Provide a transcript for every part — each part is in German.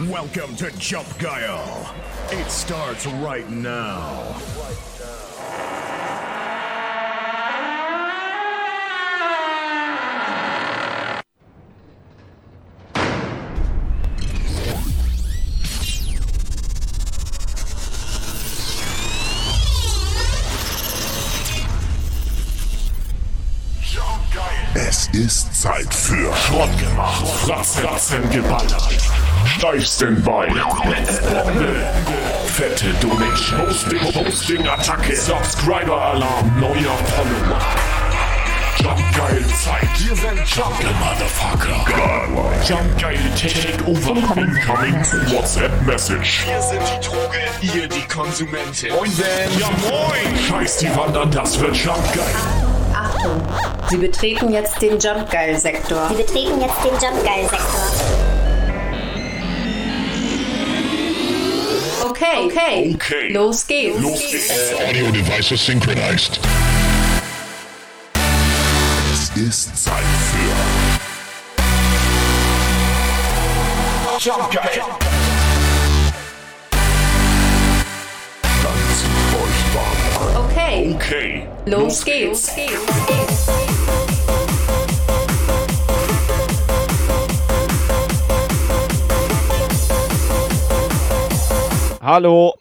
Welcome to Jump Guile. It starts right now. Es ist Zeit für Schrott gemacht, Fratzen geballert, steifsten Bein, Bombe, fette Donation, Hosting, Hosting, Attacke, Subscriber Alarm, neuer Follower. Jump geil Zeit, wir sind Jump Motherfucker. Godlike. Jump geil Takeover incoming WhatsApp Message. Wir sind die Droge, ihr die Konsumentin. Moinsen. Ja moin. Scheiß die Wandern, das wird Jump geil. Achtung, Sie betreten jetzt den Jump Geil Sektor. Sie betreten jetzt den Jump Okay, okay, Okay. los geht's. Los geht's. Audio devices synchronized. Es ist Zeit für Jump geil. Dann zieht euch warm an. Okay, Okay. los geht's. Hallo.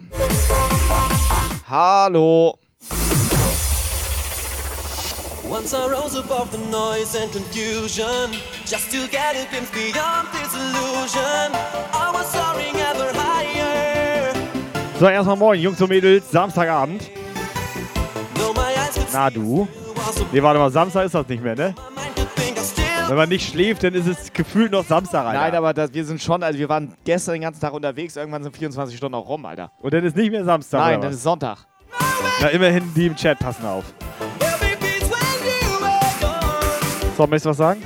Hallo. Once I rose above the noise and confusion, just to get a glimpse beyond this illusion. I was soaring ever higher. So, erstmal moin, Jungs und Mädels. Samstagabend. Na du? Nee, warte mal, Samstag ist das nicht mehr, ne? Wenn man nicht schläft, dann ist es gefühlt noch Samstag, Alter. Nein, aber das, wir sind schon, also wir waren gestern den ganzen Tag unterwegs, irgendwann sind 24 Stunden auch rum, Alter. Und dann ist nicht mehr Samstag, Nein, was? ist Sonntag. Na, immerhin die im Chat passen auf. So, möchtest du was sagen?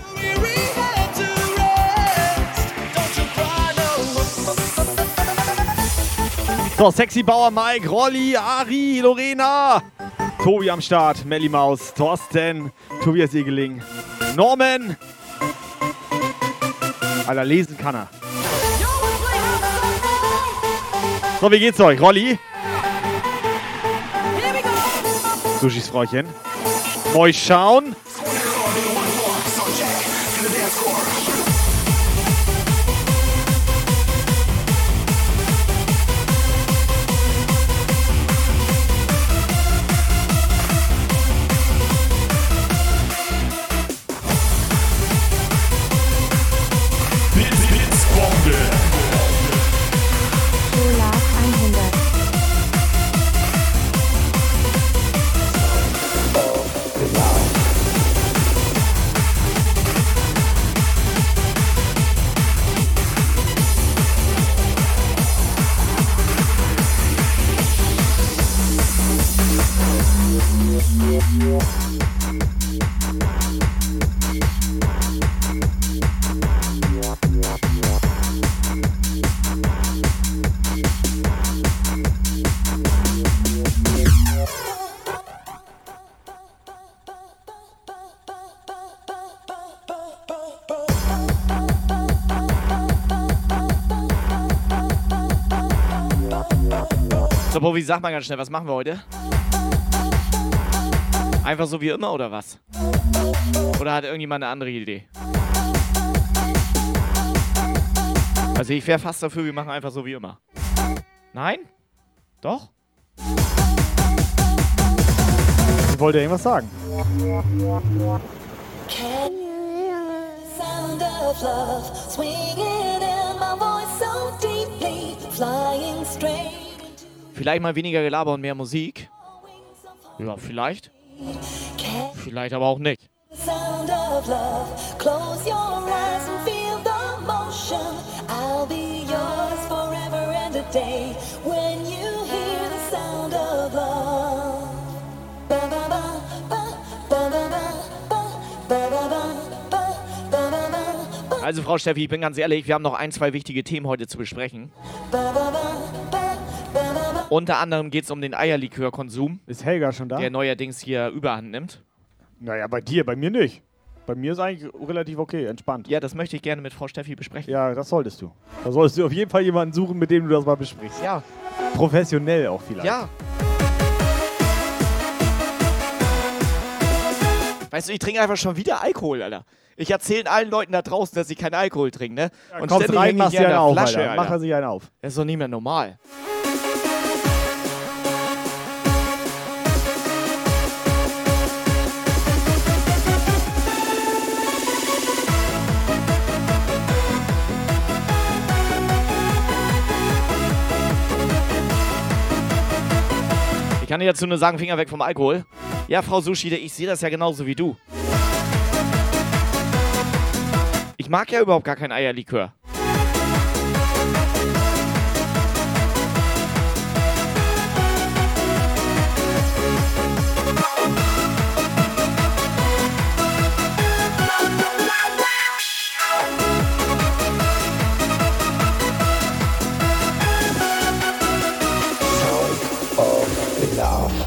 So, Sexy Bauer Mike, Rolli, Ari, Lorena. Tobi am Start, Melly Maus, Thorsten, Tobias Egeling, Norman. Alter, lesen kann er. So, wie geht's euch? Rolli? Sushis Frauchen. Moin schauen. So, Bovi, sag mal ganz schnell, was machen wir heute? Einfach so wie immer oder was? Oder hat irgendjemand eine andere Idee? Also ich wäre fast dafür, wir machen einfach so wie immer. Nein? Doch? Ich wollte irgendwas sagen. Sound of love swinging in my voice so deeply, flying straight Vielleicht mal weniger Gelaber und mehr Musik. Ja, vielleicht. Vielleicht aber auch nicht. Also Frau Steffi, ich bin ganz ehrlich, wir haben noch ein, zwei wichtige Themen heute zu besprechen. Unter anderem geht es um den Eierlikörkonsum, Ist Helga schon da? der neuerdings hier überhand nimmt. Naja, bei dir, bei mir nicht. Bei mir ist eigentlich relativ okay, entspannt. Ja, das möchte ich gerne mit Frau Steffi besprechen. Ja, das solltest du. Da solltest du auf jeden Fall jemanden suchen, mit dem du das mal besprichst. Ja. Professionell auch vielleicht. Ja. Weißt du, ich trinke einfach schon wieder Alkohol, Alter. Ich erzähle allen Leuten da draußen, dass sie keinen Alkohol trinken, ne? Ja, kommst ständig rein, machst dir einen auf, Flasche, Alter. Alter. Mach er sich einen auf. Das ist doch nicht mehr normal. Ich kann dir dazu nur sagen, Finger weg vom Alkohol. Ja, Frau Sushide, ich sehe das ja genauso wie du. Ich mag ja überhaupt gar kein Eierlikör.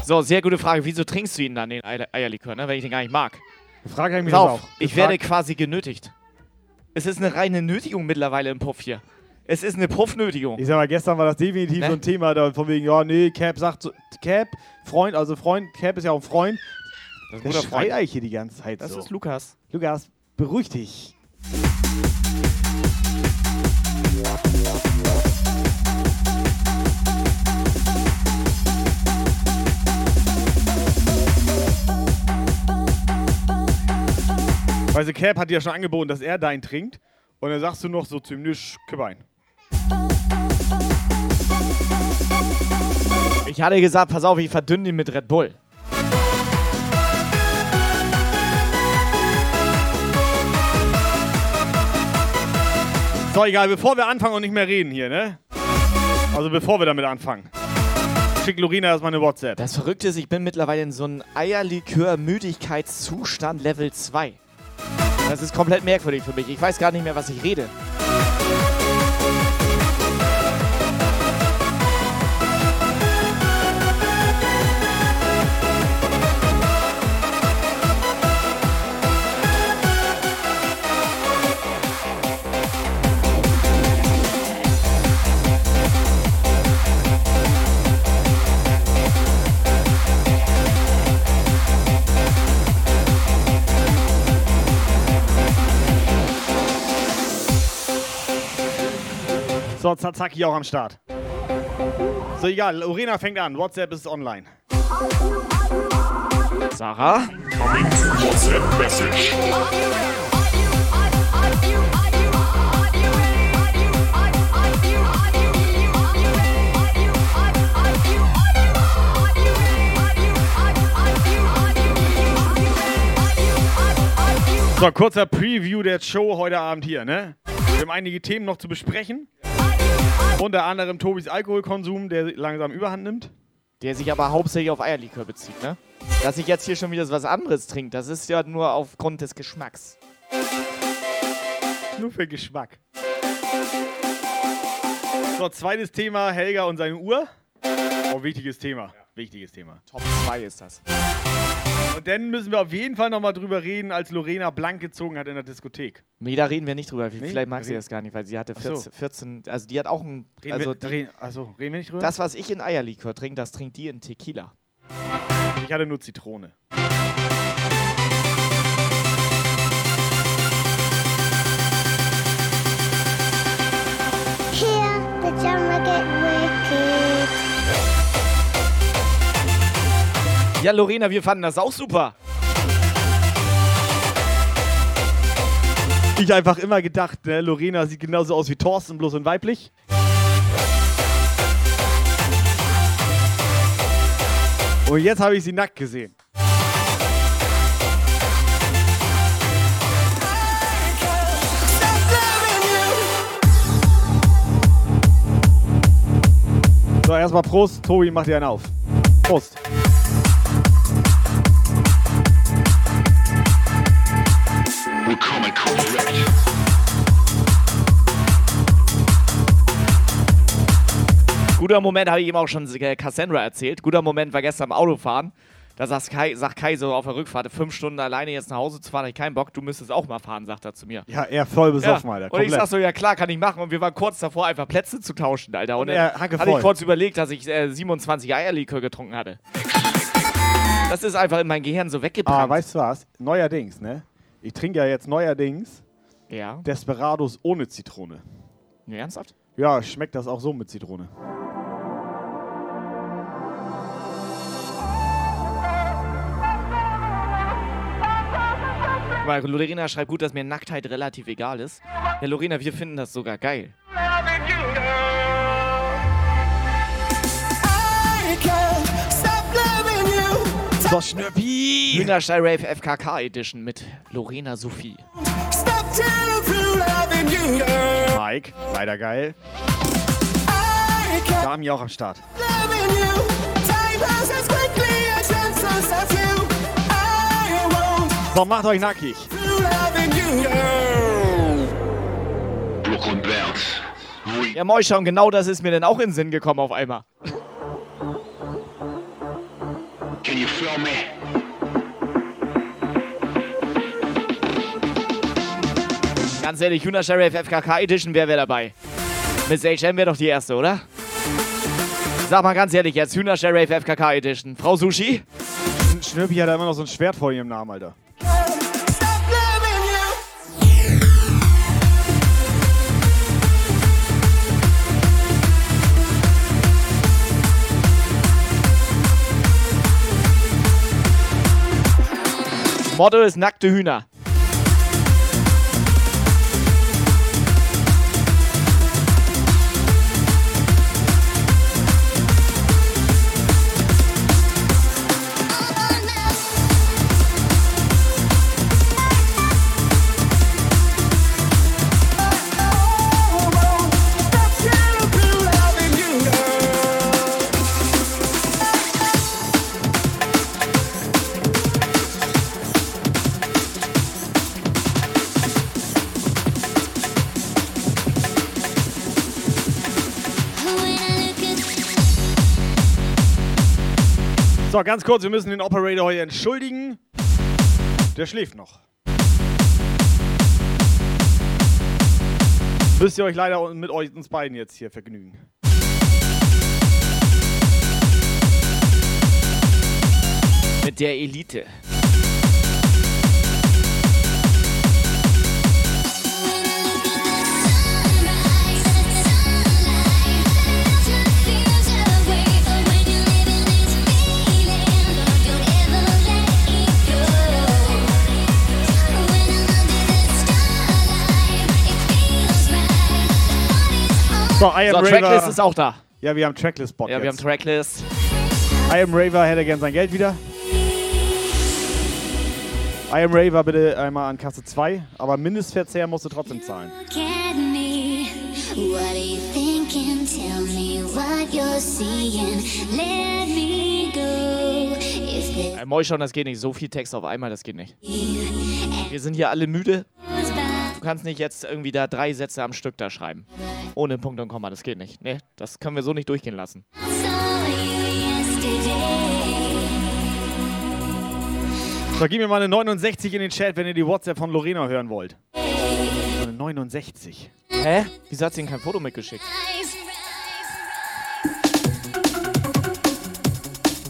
So, sehr gute Frage. Wieso trinkst du ihn dann, den Eier Eierlikör, ne, wenn ich den gar nicht mag? Frage ich mich auf, auch. ich werde quasi genötigt. Es ist eine reine Nötigung mittlerweile im Puff hier. Es ist eine Puffnötigung. Ich sag mal, gestern war das definitiv Ne? so ein Thema, da von wegen, ja, nee, Cap sagt so, Cap, Freund, also Freund, Cap ist ja auch ein Freund. Das ist ein guter hier die ganze Zeit Das so. ist Lukas. Lukas, beruhig dich. Weißt du, Cap hat dir ja schon angeboten, dass er deinen trinkt. Und dann sagst du noch so ziemlich Kippe ein. Ich hatte gesagt, pass auf, ich verdünne ihn mit Red Bull. So, egal, bevor wir anfangen und nicht mehr reden hier, ne? Also bevor wir damit anfangen. Schick Lorina erstmal eine WhatsApp. Das Verrückte ist, ich bin mittlerweile in so einem Eierlikör-Müdigkeitszustand Level 2. Das ist komplett merkwürdig für mich. Ich weiß gar nicht mehr, was ich rede. So, Zazaki auch am Start. So, egal, Lorena fängt an. WhatsApp ist online. Sarah? WhatsApp Message. So, kurzer Preview der Show heute Abend hier, ne? Wir haben einige Themen noch zu besprechen. Unter anderem Tobis Alkoholkonsum, der langsam überhand nimmt. Der sich aber hauptsächlich auf Eierlikör bezieht, ne? Dass ich jetzt hier schon wieder was anderes trinke, das ist ja nur aufgrund des Geschmacks. Nur für Geschmack. So, zweites Thema, Helga und seine Uhr. Oh, wichtiges Thema. Wichtiges Thema. Top 2 ist das. Und dann müssen wir auf jeden Fall nochmal drüber reden, als Lorena blank gezogen hat in der Diskothek. Nee, da reden wir nicht drüber. Nee? Vielleicht mag sie das gar nicht, weil sie hatte Ach so. 14, 14 also die hat auch ein, Reden also wir, die, reden, achso, reden wir nicht drüber? das, was ich in Eierlikör trinke, das trinkt die in Tequila. ich hatte nur Zitrone. Here, the genre get wicked. Ja, Lorena, wir fanden das auch super. Ich einfach immer gedacht, ne, Lorena sieht genauso aus wie Thorsten, bloß in weiblich. Und jetzt habe ich sie nackt gesehen. So, erstmal Prost. Tobi, mach dir einen auf. Prost. Guter Moment habe ich ihm auch schon Cassandra erzählt. Guter Moment war gestern am Autofahren. Da sagt Kai, sagt Kai so auf der Rückfahrt, fünf Stunden alleine jetzt nach Hause zu fahren, hab ich keinen Bock, du müsstest auch mal fahren, sagt er zu mir. Ja, er voll besoffen, ja. Alter. Und ich komplett. sag so, ja klar, kann ich machen. Und wir waren kurz davor, einfach Plätze zu tauschen, Alter. Und, Und er hatte ich kurz überlegt, dass ich äh, 27 Eierlikör getrunken hatte. Das ist einfach in mein Gehirn so weggebrannt. Ah, weißt du was? Neuerdings, ne? Ich trinke ja jetzt neuerdings ja. Desperados ohne Zitrone. Nee, ernsthaft? Ja, schmeckt das auch so mit Zitrone. Weil Lorena schreibt gut, dass mir Nacktheit relativ egal ist. Ja, Lorena, wir finden das sogar geil. So, Schnürpi! Hühnerstall Rave FKK Edition mit Lorena Sophie. Mike, leider geil. Dami auch am Start. So, macht euch nackig. Ja, moin schon, genau das ist mir denn auch in den Sinn gekommen auf einmal. Can you feel me? Ganz ehrlich, Hühnerstall Rave FKK Edition, wer wäre dabei? Miss HM wäre doch die erste, oder? Sag mal ganz ehrlich jetzt, Hühnerstall Rave FKK Edition. Frau Sushi? Schnürpi hat da immer noch so ein Schwert vor ihrem Namen, Alter. Motto ist nackte Hühner. So, ganz kurz, wir müssen den Operator heute entschuldigen. Der schläft noch. Müsst ihr euch leider mit euch, uns beiden jetzt hier vergnügen. Mit der Elite. So, I am So, Raver. Tracklist ist auch da. Ja, wir haben Tracklist-Bot Ja, wir haben jetzt. Tracklist. I am Raver hätte gern sein Geld wieder. I am Raver bitte einmal an Kasse 2, aber Mindestverzehr musst du trotzdem zahlen. What are you thinking? Tell me what you're seeing. Let me go. If Äh, Moi schon, das geht nicht. So viel Text auf einmal, das geht nicht. Wir sind hier alle müde. Du kannst nicht jetzt irgendwie da drei Sätze am Stück da schreiben. Ohne Punkt und Komma, das geht nicht. Nee, das können wir so nicht durchgehen lassen. So, gib mir mal eine 69 in den Chat, wenn ihr die WhatsApp von Lorena hören wollt. So eine 69. Hä? Wieso hat sie ihnen kein Foto mitgeschickt?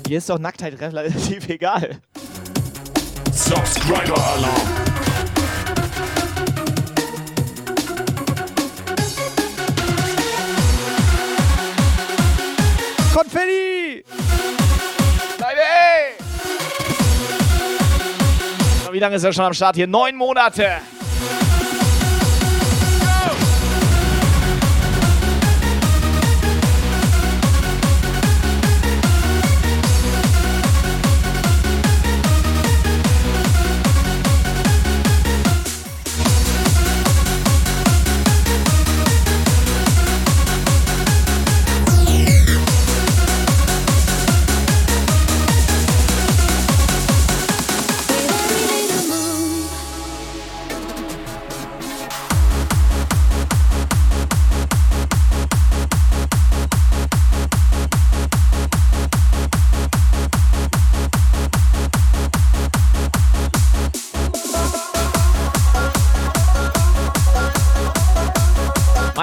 Hier ist doch Nacktheit relativ egal. Subscriber Alarm. Konfetti! Leute, ey! Wie lange ist er schon am Start hier? Neun Monate!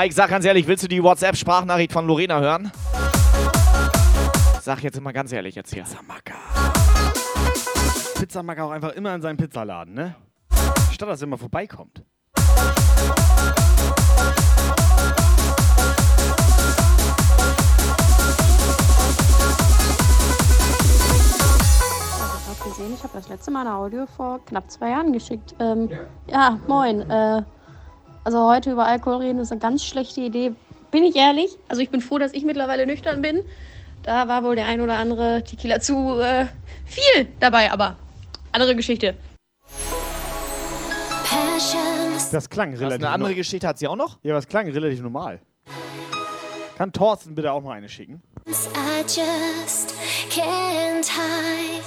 Mike, sag ganz ehrlich, willst du die WhatsApp-Sprachnachricht von Lorena hören? Sag jetzt mal ganz ehrlich jetzt hier. Pizzamacker. Pizzamacker auch einfach immer in seinem Pizzaladen, ne? Statt dass er immer vorbeikommt. Ich habe gesehen, ich habe das letzte Mal ein Audio vor knapp zwei Jahren geschickt. Ähm, ja, moin. Äh, also heute über Alkohol reden ist eine ganz schlechte Idee. Bin ich ehrlich? Also ich bin froh, dass ich mittlerweile nüchtern bin. Da war wohl der ein oder andere Tequila zu äh, viel dabei, aber andere Geschichte. Das klang relativ eine andere no- Geschichte hat sie auch noch? Ja, aber es klang relativ normal. Kann Thorsten bitte auch mal eine schicken? I just can't hide.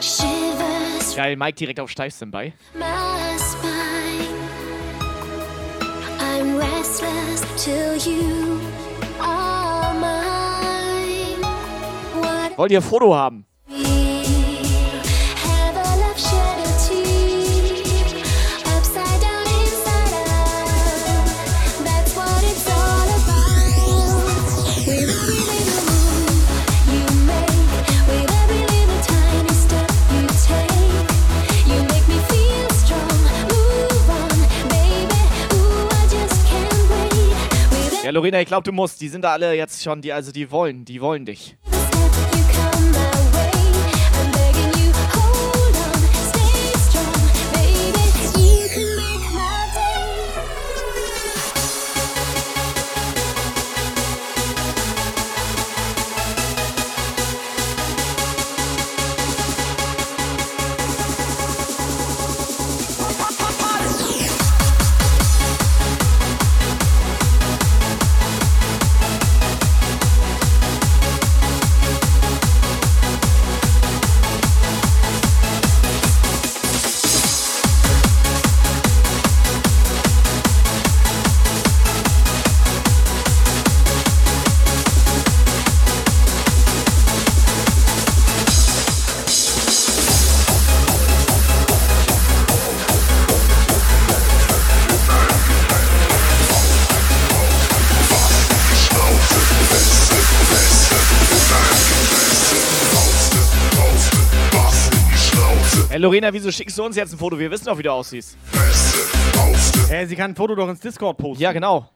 Shivers Geil, Mike direkt auf Steifstand-bei. my restless till you are mine. Wollt ihr ein Foto haben? Ja, Lorena, ich glaube, du musst. Die sind da alle jetzt schon, die, also die wollen, die wollen dich. Lorena, wieso schickst du uns jetzt ein Foto? Wir wissen doch, wie du aussiehst. Hey, sie kann ein Foto doch ins Discord posten. Ja, genau.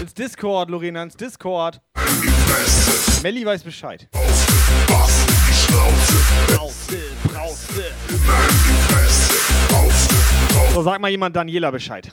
Ins Discord, Lorena, ins Discord. Melli weiß Bescheid. So, sag mal jemand Daniela Bescheid.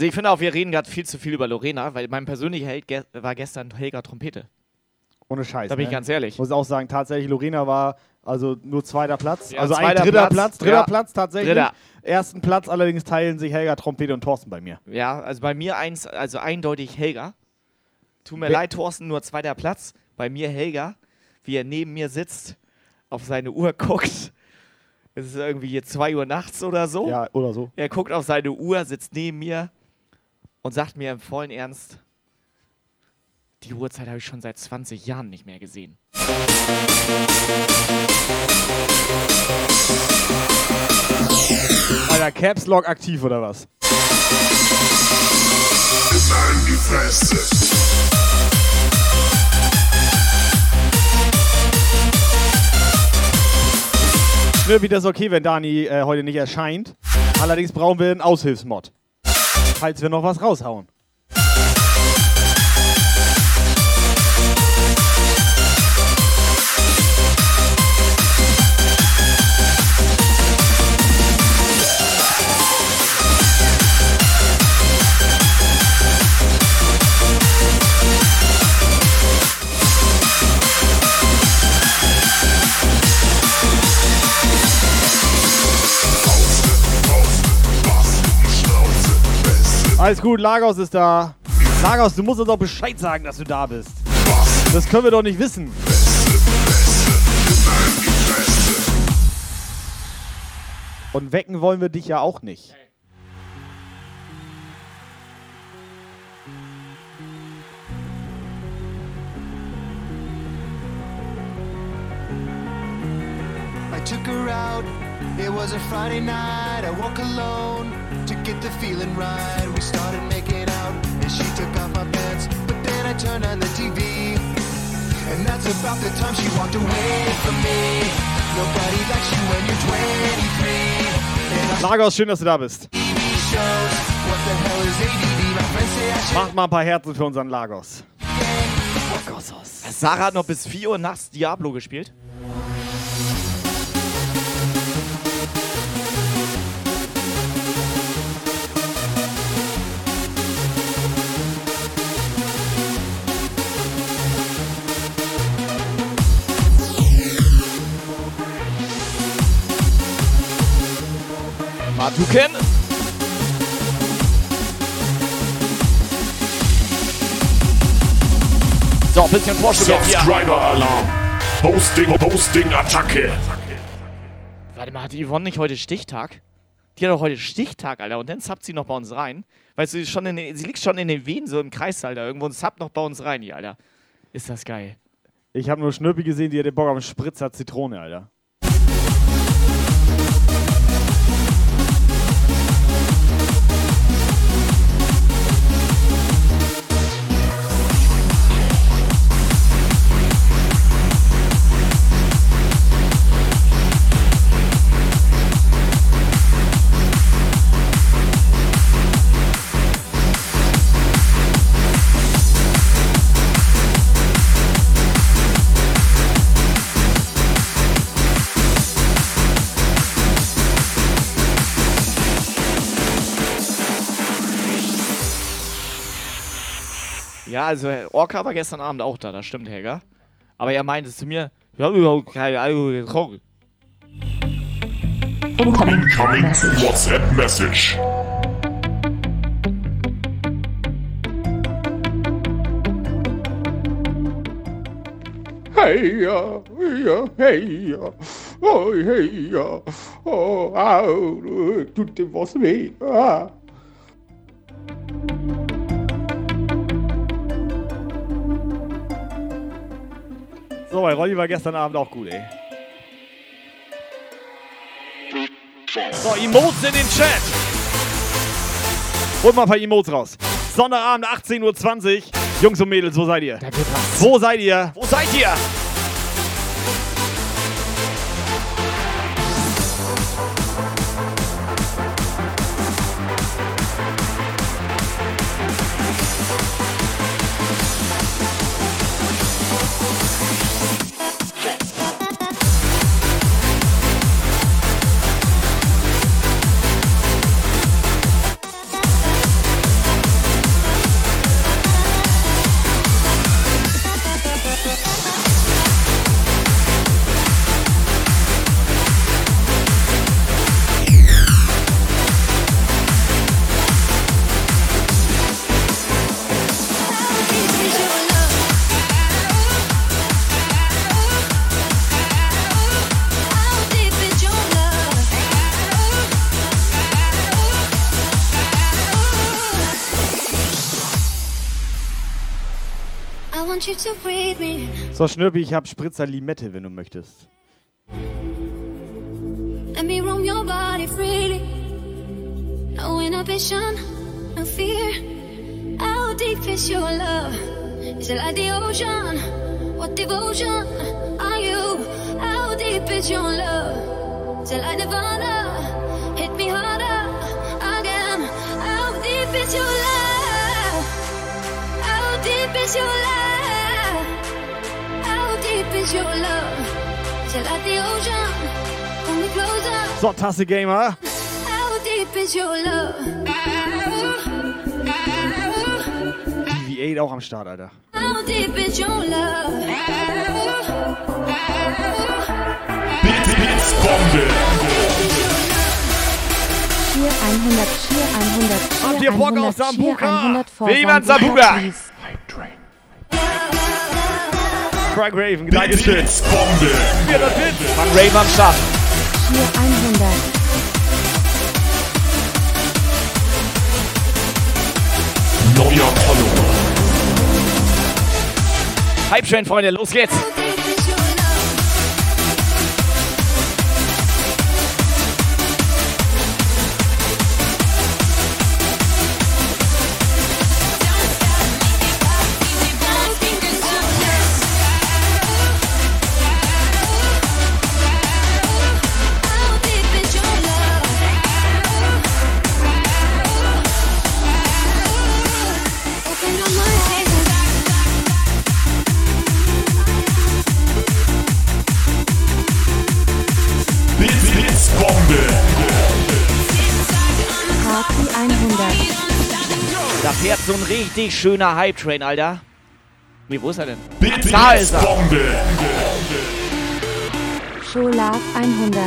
Also ich finde auch, wir reden gerade viel zu viel über Lorena, weil mein persönlicher Held ge war gestern Helga Trompete. Ohne Scheiß. Da bin ich ne? ganz ehrlich. Muss auch sagen, tatsächlich, Lorena war also nur zweiter Platz. Ja, also ein dritter Platz. Platz. Dritter Ja. Platz tatsächlich. Dritter. Ersten Platz allerdings teilen sich Helga, Trompete und Thorsten bei mir. Ja, also bei mir eins, also eindeutig Helga. Tut mir Wer- leid, Thorsten, nur zweiter Platz. Bei mir Helga, wie er neben mir sitzt, auf seine Uhr guckt. Es ist irgendwie jetzt 2 Uhr nachts oder so. Ja, oder so. Er guckt auf seine Uhr, sitzt neben mir und sagt mir im vollen Ernst, die Uhrzeit habe ich schon seit 20 Jahren nicht mehr gesehen. Alter, Caps Lock aktiv oder was? Immer in die Fresse. Schnürpi, das okay, wenn Dani äh, heute nicht erscheint. Allerdings brauchen wir einen Aushilfsmod. Falls wir noch was raushauen. Alles gut, Lagos ist da. Lagos, du musst uns doch Bescheid sagen, dass du da bist. Das können wir doch nicht wissen. Und wecken wollen wir dich ja auch nicht. I took her out. It was a Friday night. I woke alone to get the feeling right. We started making out, and she took off my pants. But then I turned on the TV, and that's about the time she walked away from me. Nobody likes you when you're 23. And I Lagos, schön, dass du da bist. TV shows. What the hell is ADD? My friends say I should. Mach mal ein paar Herzen für unseren Lagos. Sarah hat noch bis 4 Uhr nachts Diablo gespielt. Matuken. So, ein bisschen Vorschub jetzt hier. Subscriber-Alarm. Hosting, Hosting-Attacke. Warte mal, hat die Yvonne nicht heute Stichtag? Die hat doch heute Stichtag, Alter. Und dann zappt sie noch bei uns rein. Weißt du, sie, ist schon in den, sie liegt schon in den Venen so im Kreis, Alter. Irgendwo und zappt noch bei uns rein, die, Alter. Ist das geil. Ich habe nur Schnürpi gesehen, die hat den Bock auf einen Spritzer Zitrone, Alter. Ja, also Orca war gestern Abend auch da, das stimmt, Helga. Aber er meinte zu mir, wir haben überhaupt keine Alkohol getrunken. Incoming WhatsApp Message. Hey ja, ja, hey ja, oh hey ja, oh au, tut dem was weh. Ah. So, bei Rolli war gestern Abend auch gut, ey. So, Emotes in den Chat. Holt mal ein paar Emotes raus. Sonntagabend, 18.20 Uhr. Jungs und Mädels, wo seid ihr? Wo seid ihr? Wo seid ihr? So, Schnürpi, ich hab Spritzer Limette, wenn du möchtest. Let me roam your body freely. No inhibition, no fear. How deep is your love? Is it like the ocean? What devotion are you? How deep is your love? It like Nirvana? Hit me harder again. How deep is your love? How deep is your love? So, Tasse Gamer. How deep is your love? DV8 auch am Start, Alter. Blitzbombe. Cheer 100, Cheer 100, Cheer Habt ihr Bock 100, auf Sambuka? Cheer 100 for Will jemand Sambuka, Frank Raven, Dankeschön. Blitzbombe. Wir das Blitz. Frank Raven am Start. Cheer 100. Neuer Follower. Hype Train, Freunde, los geht's. Richtig schöner Hype Train, Alter. Nee, wo ist er denn? Blitz, Da ist er. Blitzbombe. Show Love 100.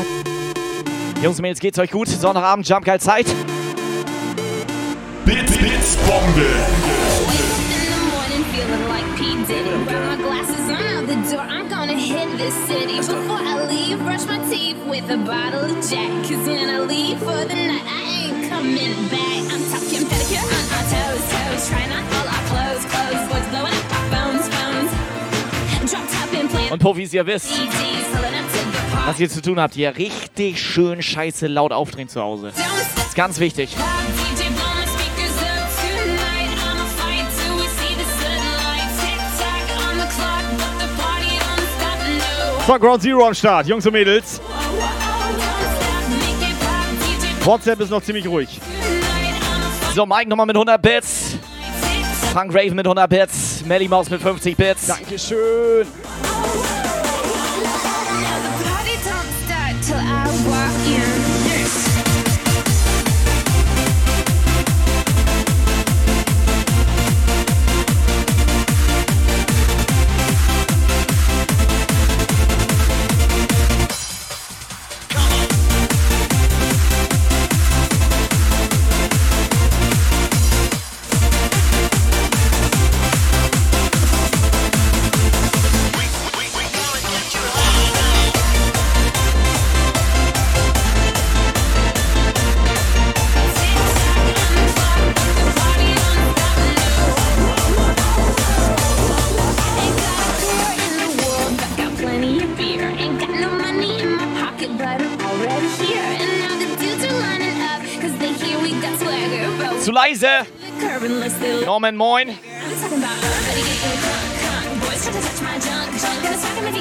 Jungs und Mädels, geht's euch gut? Sonnabend, Jump Geil Zeit. Blitz, Blitzbombe. feeling like P. Diddy. Grab my glasses, I'm out the door. I'm gonna hit this city. Before I leave, brush my teeth with a bottle of Jack. Cause when I leave for the night, I ain't coming back. Toes, toes. Trying on all our clothes, clothes. Boys blowing up our phones, phones. Drop top and playing Und Profis, ihr wisst, was ihr zu tun habt, hier richtig schön scheiße laut aufdrehen zu Hause. Das ist ganz wichtig. Von Ground Zero am Start, Jungs und Mädels. WhatsApp ist noch ziemlich ruhig. So, Mike nochmal mit 100 Bits. Frank Raven mit 100 Bits. Melly Maus mit 50 Bits. Dankeschön.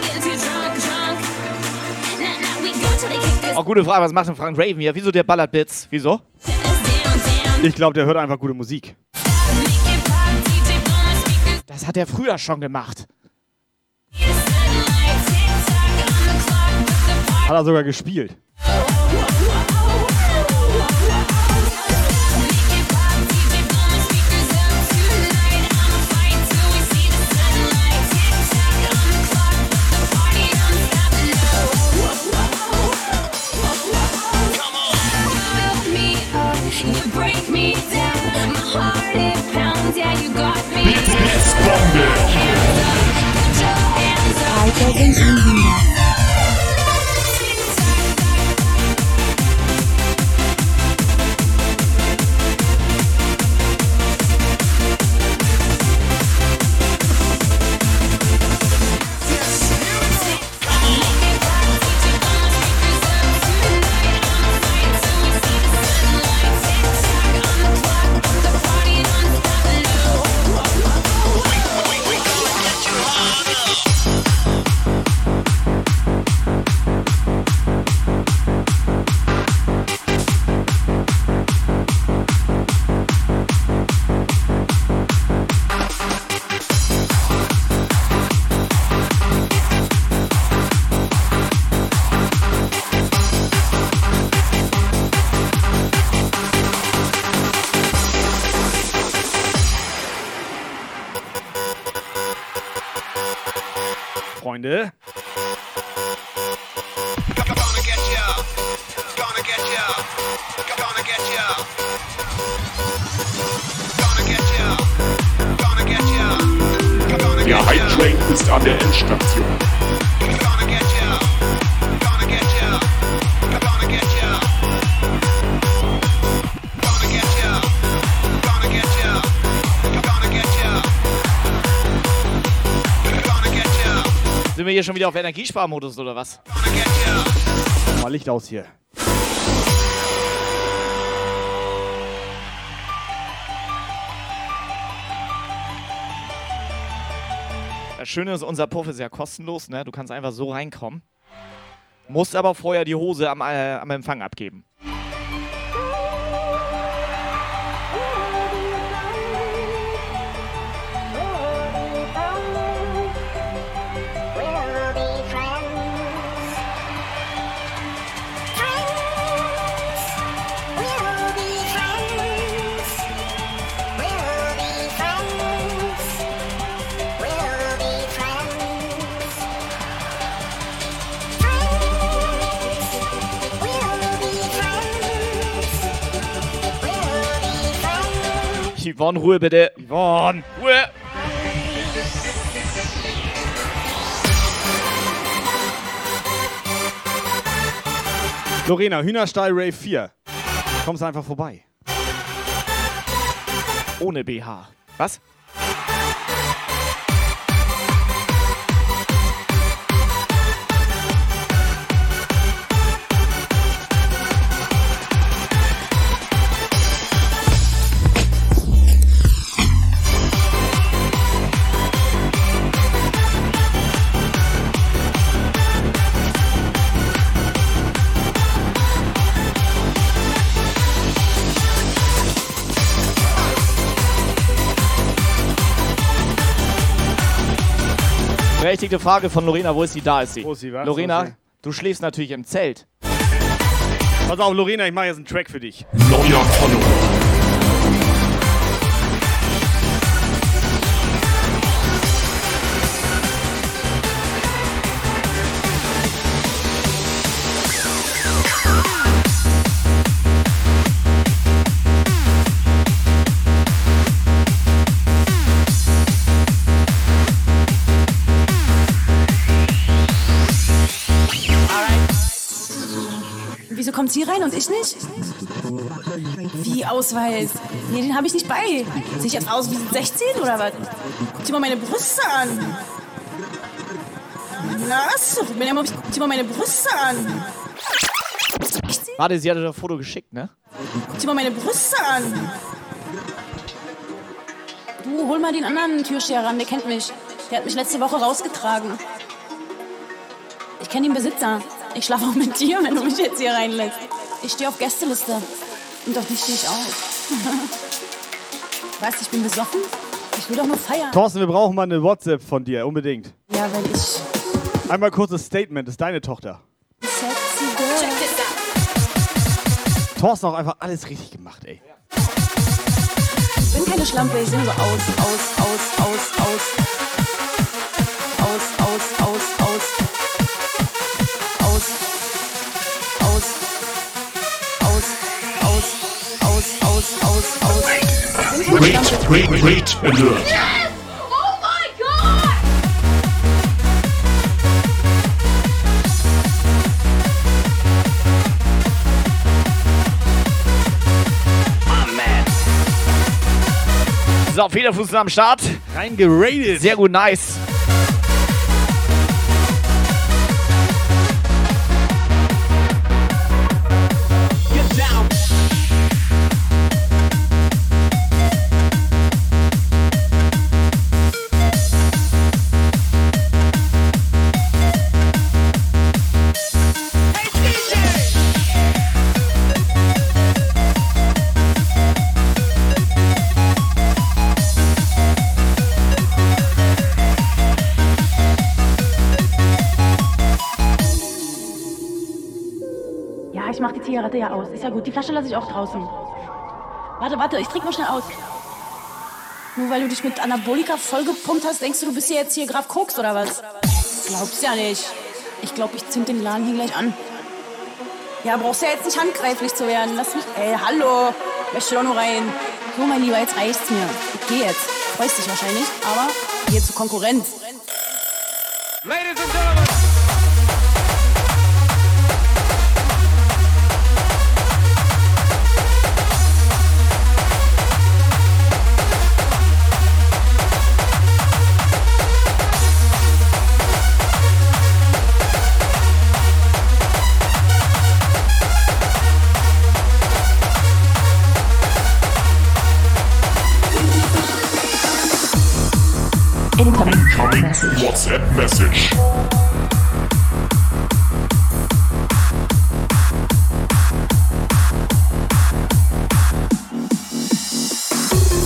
Kick this Oh, gute Frage, was macht denn Frank Raven hier? Wieso der ballert Bits? Wieso? Ich glaube, der hört einfach gute Musik. Das hat er früher schon gemacht. Hat er sogar gespielt. Yeah, you got me. Blitz, Blitzbombe. 3700. Freunde. Gonna get ya. Schon wieder auf Energiesparmodus oder was? Mal Licht aus hier. Das Schöne ist, unser Puff ist ja kostenlos, ne? Du kannst einfach so reinkommen. Musst aber vorher die Hose am, äh, am Empfang abgeben. Yvonne, Ruhe bitte. Yvonne, Ruhe. Lorena, Hühnerstall Rave 4. Kommst einfach vorbei. Ohne BH. Was? Berechtigte Frage von Lorena, wo ist sie? Da ist sie. Wo ist sie, was? Lorena, sie? du schläfst natürlich im Zelt. Pass auf, Lorena, ich mache jetzt einen Track für dich. Neuer Follower. Sie rein und ich nicht? Wie Ausweis? Nee, den habe ich nicht bei. Sehe ich jetzt aus wie 16 oder was? Dir mal meine Brüste an. Na, was? Mir mal, meine Brüste an. Warte, sie hatte das Foto geschickt, ne? Dir mal meine Brüste an. Du, hol mal den anderen Türsteher ran, der kennt mich. Der hat mich letzte Woche rausgetragen. Ich kenne den Besitzer. Ich schlafe auch mit dir, wenn du mich jetzt hier reinlässt. Ich stehe auf Gästeliste. Und auf dich stehe ich auch. weißt du, ich bin besoffen? Ich will doch nur feiern. Thorsten, wir brauchen mal eine WhatsApp von dir, unbedingt. Ja, weil ich Einmal kurzes Statement, das ist deine Tochter. sexy girl. Check this out. Thorsten hat auch einfach alles richtig gemacht, ey. Ich bin keine Schlampe, ich sehe so aus, aus, aus, aus. Aus, aus, aus, aus. Aus. Schlampe. wait, wait, alert. Oh my god! So, Federfuß am Start. Reingeradet. Sehr gut, nice. Zigarette ja aus. Ist ja gut. Die Flasche lasse ich auch draußen. Warte, warte, ich trinke nur schnell aus. Nur weil du dich mit Anabolika vollgepumpt hast, denkst du, du bist hier jetzt hier Graf Koks oder was? Glaubst ja nicht. Ich glaube, ich zünd den Laden hier gleich an. Ja, brauchst ja jetzt nicht handgreiflich zu werden. Lass mich. Ey, hallo. Möchte doch nur rein. So, mein Lieber, jetzt reicht's mir. Ich geh jetzt. Freust dich wahrscheinlich, aber geh zur Konkurrenz. Ladies and gentlemen. Incoming WhatsApp message.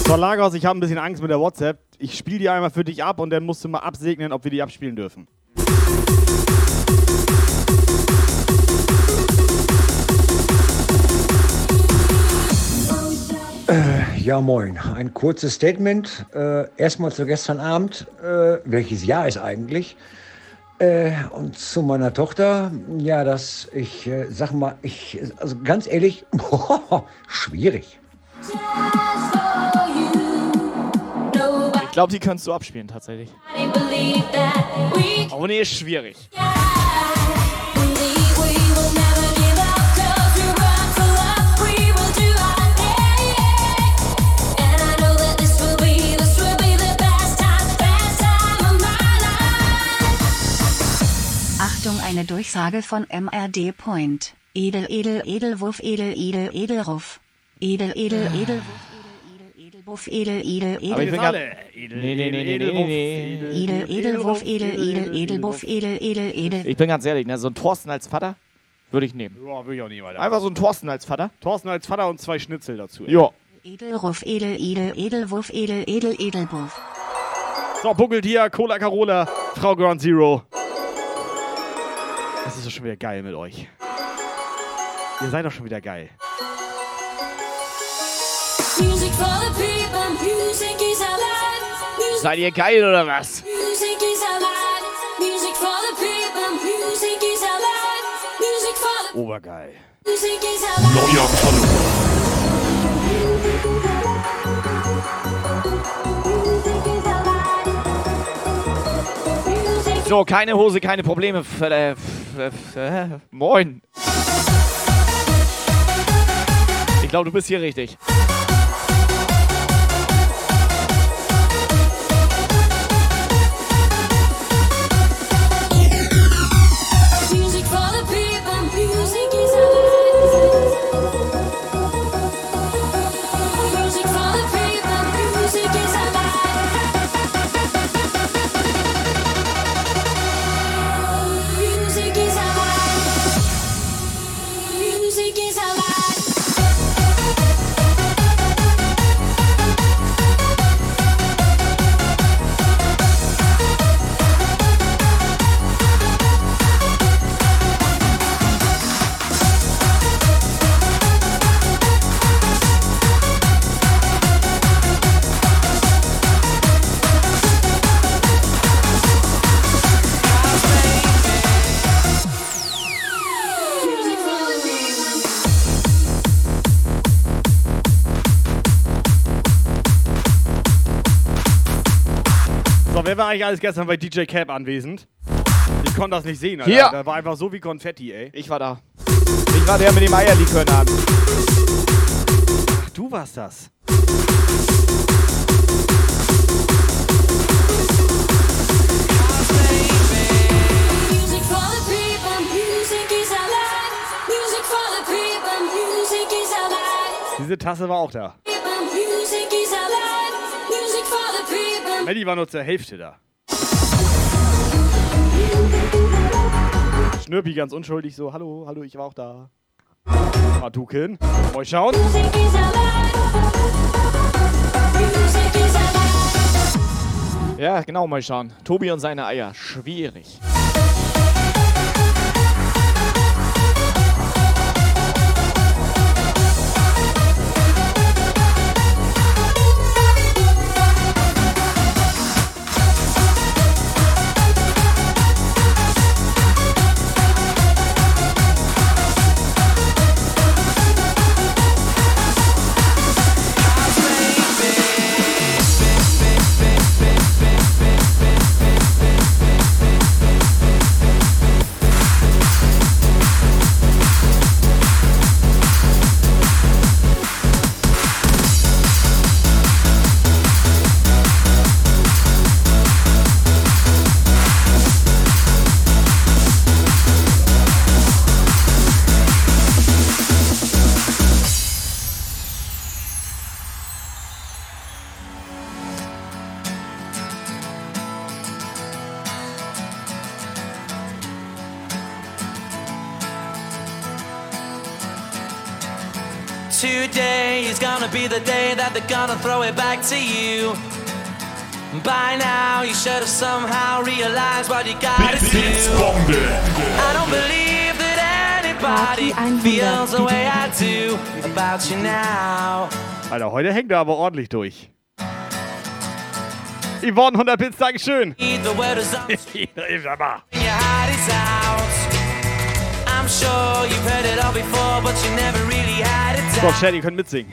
So, Lagos, ich habe ein bisschen Angst mit der WhatsApp. Ich spiele die einmal für dich ab und dann musst du mal absegnen, ob wir die abspielen dürfen. Ja, moin. Ein kurzes Statement. Äh, erstmal zu gestern Abend. Äh, welches Jahr ist eigentlich? Äh, und zu meiner Tochter. Ja, dass ich, äh, sag mal, ich, also ganz ehrlich, schwierig. Ich glaube, die kannst du abspielen tatsächlich. Oh nee, ist schwierig. Eine Durchsage von MRD Point. Edel, edel, edelwurf, edel, edel, edelruf. Edel, edel, edelwurf, edelwurf, edel, edel, Aber ich bin edelwurf. grad... Nee, nee, nee, nee, nee, nee. Edel, edelwurf, edel, edel, edelwurf, edel, edel, edel. Ich bin ganz ehrlich, ne, so ein Thorsten als Vater würde ich nehmen. Ja, will ich auch weiter. Einfach so ein Thorsten als Vater. Thorsten als Vater und zwei Schnitzel dazu. ey. Ja. Edelruf, edel, edel, edelwurf, edel, edel, edelwurf. So, buckelt hier, Cola Carola, Frau Ground Zero. Das ist doch schon wieder geil mit euch. Ihr seid doch schon wieder geil. Music for the people, music is life. Music, Seid ihr geil oder was? music is life. Music for the people, music is life. Music for the Obergeil. music is life. Neuer Follower. So, keine Hose, keine Probleme. Äh, äh, moin. Ich glaube, du bist hier richtig. Wer war eigentlich alles gestern bei DJ Cap anwesend? Ich konnte das nicht sehen, Alter. Hier. Da war einfach so wie Konfetti, ey. Ich war da. Ich war der mit dem Eierlikör Hand. Ach, du warst das. Diese Tasse war auch da. Music is life. Music for the people. Melly war nur zur Hälfte da. Schnürpi ganz unschuldig so, hallo, hallo, ich war auch da. Madukin, mal schauen. Ja, genau, mal schauen. Tobi und seine Eier. Schwierig. To you. By now, you should have somehow realized what you gotta do. I don't believe that anybody feels the way I do about you now. Alter, heute hängt er aber ordentlich durch. Yvonne, 100 Bits, Dankeschön. The word is up. Sag mal. Your heart is out. I'm sure you've heard it all before, but you never really had it So. Chat, ihr könnt mitsingen.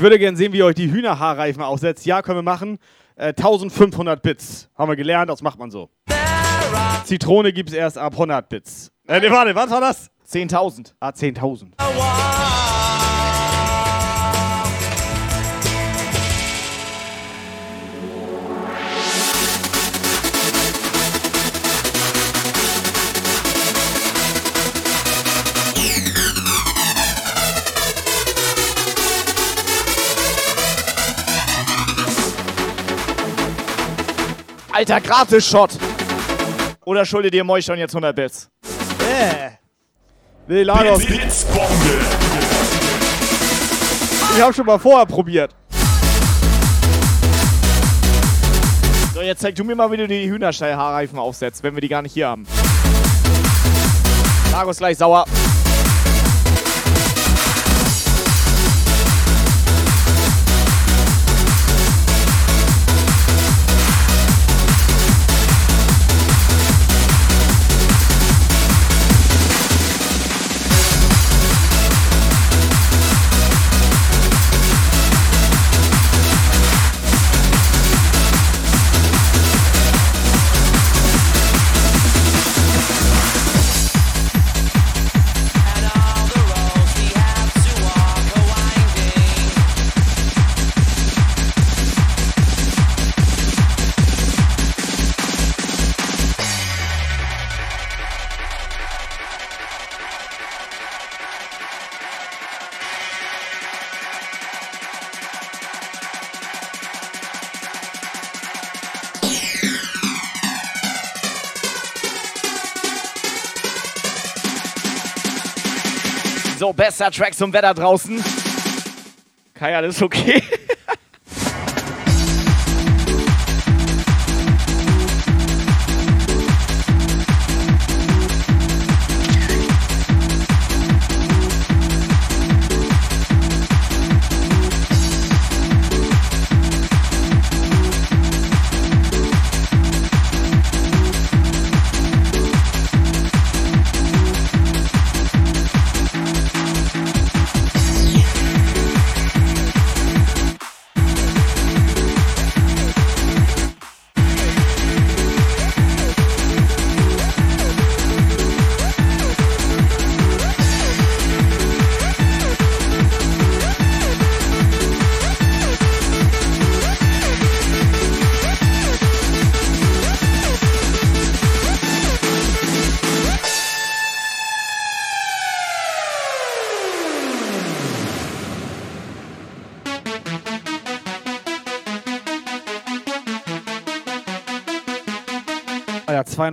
Ich würde gerne sehen, wie ihr euch die Hühnerhaarreifen aussetzt. Ja, können wir machen. Äh, 1500 Bits. Haben wir gelernt, das macht man so. Zitrone gibt's erst ab 100 Bits. Äh, nee, warte, was war das? 10.000. Ah, 10.000. Alter, Gratis-Shot. Oder schuldet ihr Moich schon jetzt 100 Bits? Äh. Nee. Blitzbombe. Ich hab schon mal vorher probiert. So, jetzt zeig du mir mal, wie du die Hühnerstall-Haarreifen aufsetzt, wenn wir die gar nicht hier haben. Lagos gleich sauer. Bester Track zum Wetter draußen. Kai, alles okay?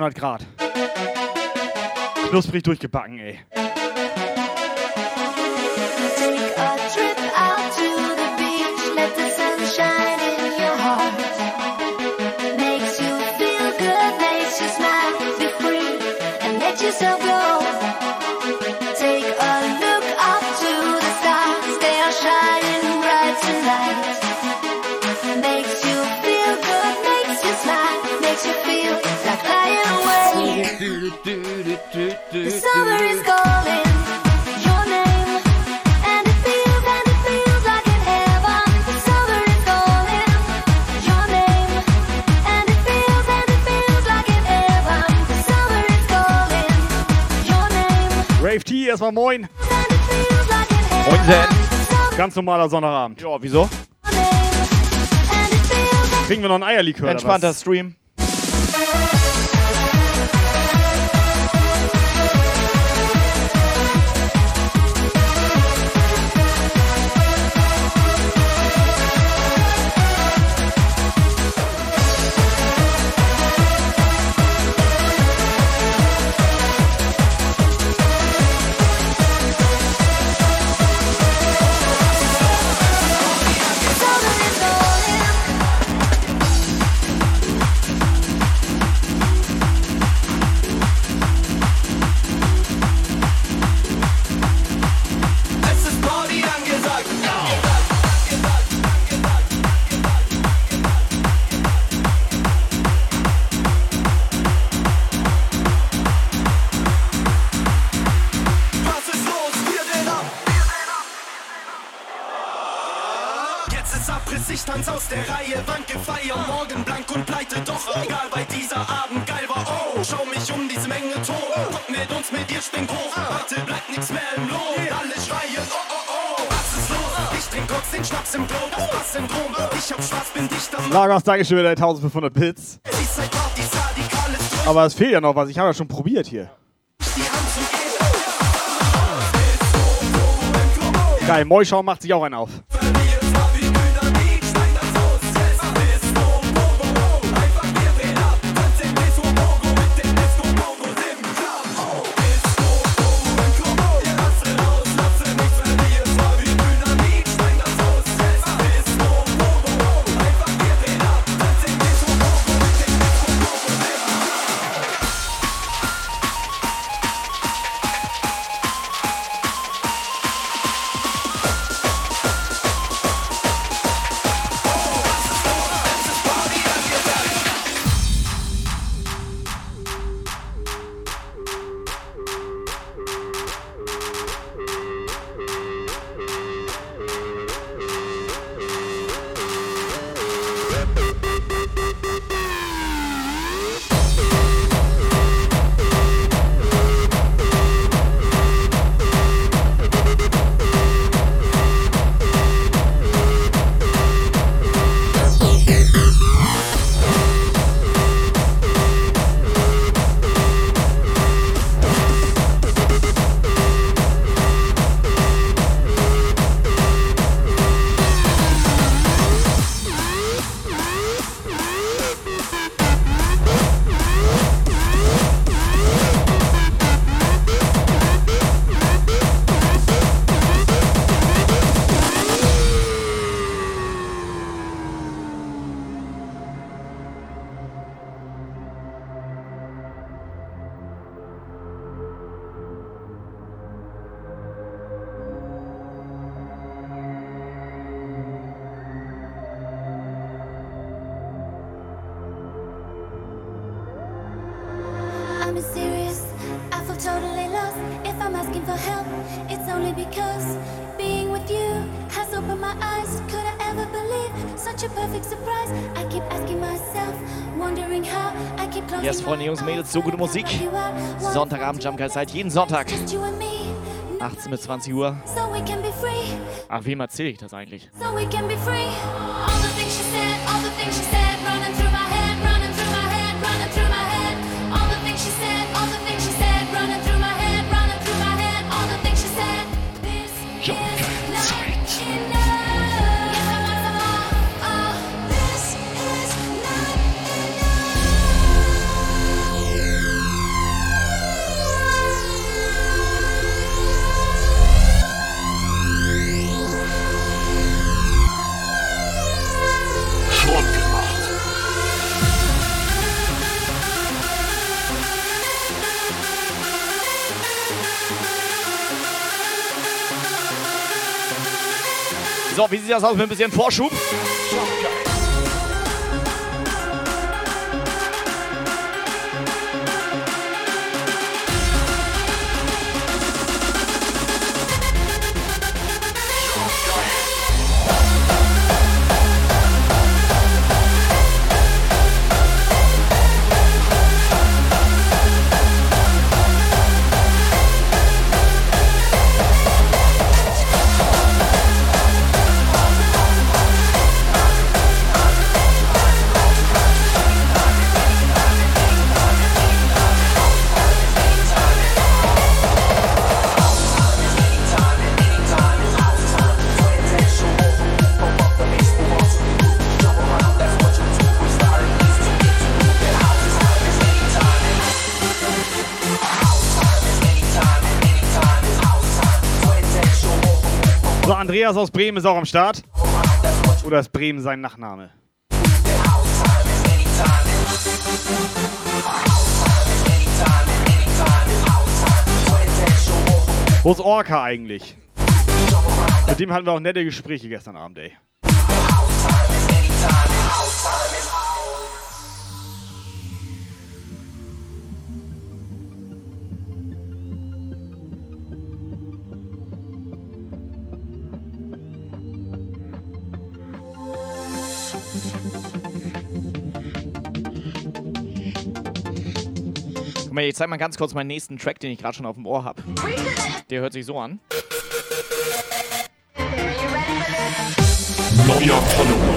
Alter, 200 Grad. Knusprig durchgebacken, ey. Ganz normaler Sonnabend. Ja, wieso? Kriegen wir noch einen Eierlikör? Entspannter Stream. Lagos, Dankeschön für deine 1500 Bits. Aber es fehlt ja noch was. Ich habe ja schon probiert hier. Geil, Moischau macht sich auch einen auf. jetzt so gute Musik. Sonntagabend Jumpgeist seit jeden Sonntag. 18 bis 20 Uhr. Ach, wem erzähle ich das eigentlich? So So, wie sieht das aus mit ein bisschen Vorschub? Andreas aus Bremen ist auch am Start. Oder ist Bremen sein Nachname? Wo ist Orca eigentlich? Mit dem hatten wir auch nette Gespräche gestern Abend, ey. Ich zeig mal ganz kurz meinen nächsten Track, den ich gerade schon auf dem Ohr habe. Der hört sich so an. Neuer Follower.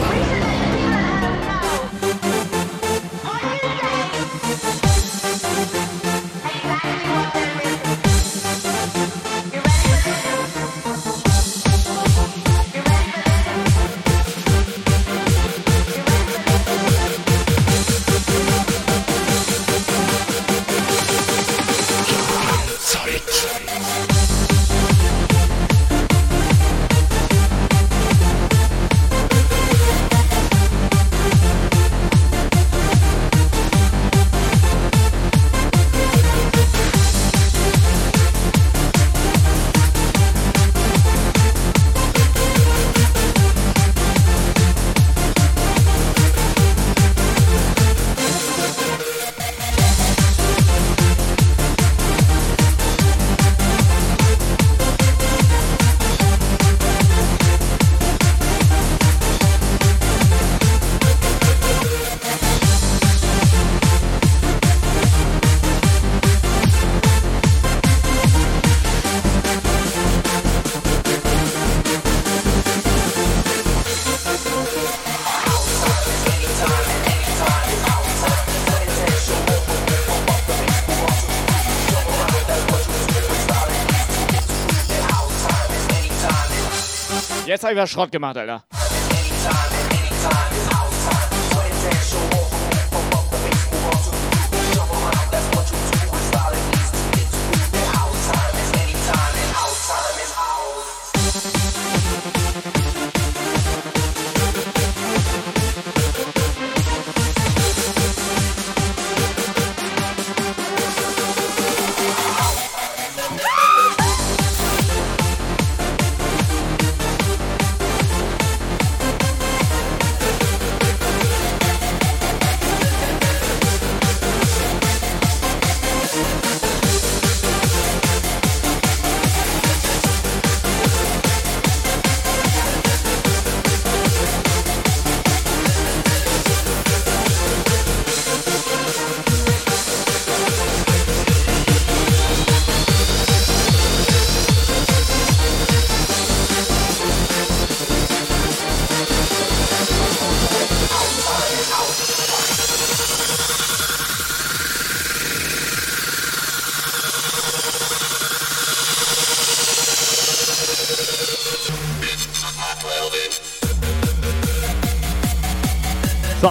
Jetzt hab ich was Schrott gemacht, Alter.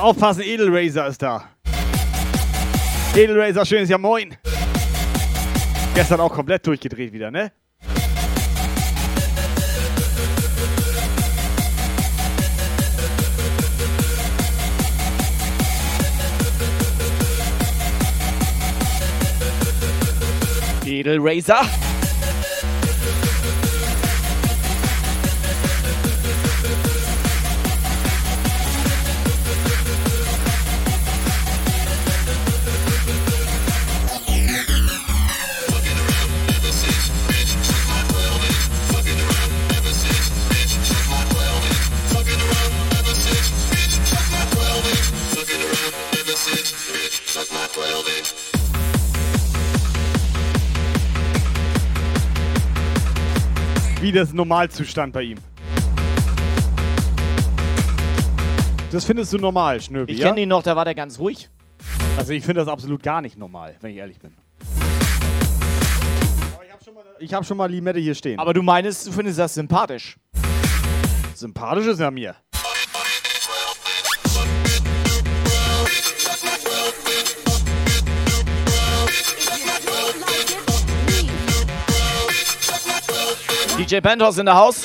Aufpassen, Edelrazer ist da. Edelrazer, schönes Jahr, moin. Gestern auch komplett durchgedreht wieder, ne? Edelrazer. Wie das Normalzustand bei ihm. Das findest du normal, Schnöbi, Ich ja? kenne ihn noch, da war der ganz ruhig. Also ich finde das absolut gar nicht normal, wenn ich ehrlich bin. Ich habe schon mal Limette hier stehen. Aber du meinst, du findest das sympathisch. Sympathisch ist er mir. DJ Penthouse in der Haus.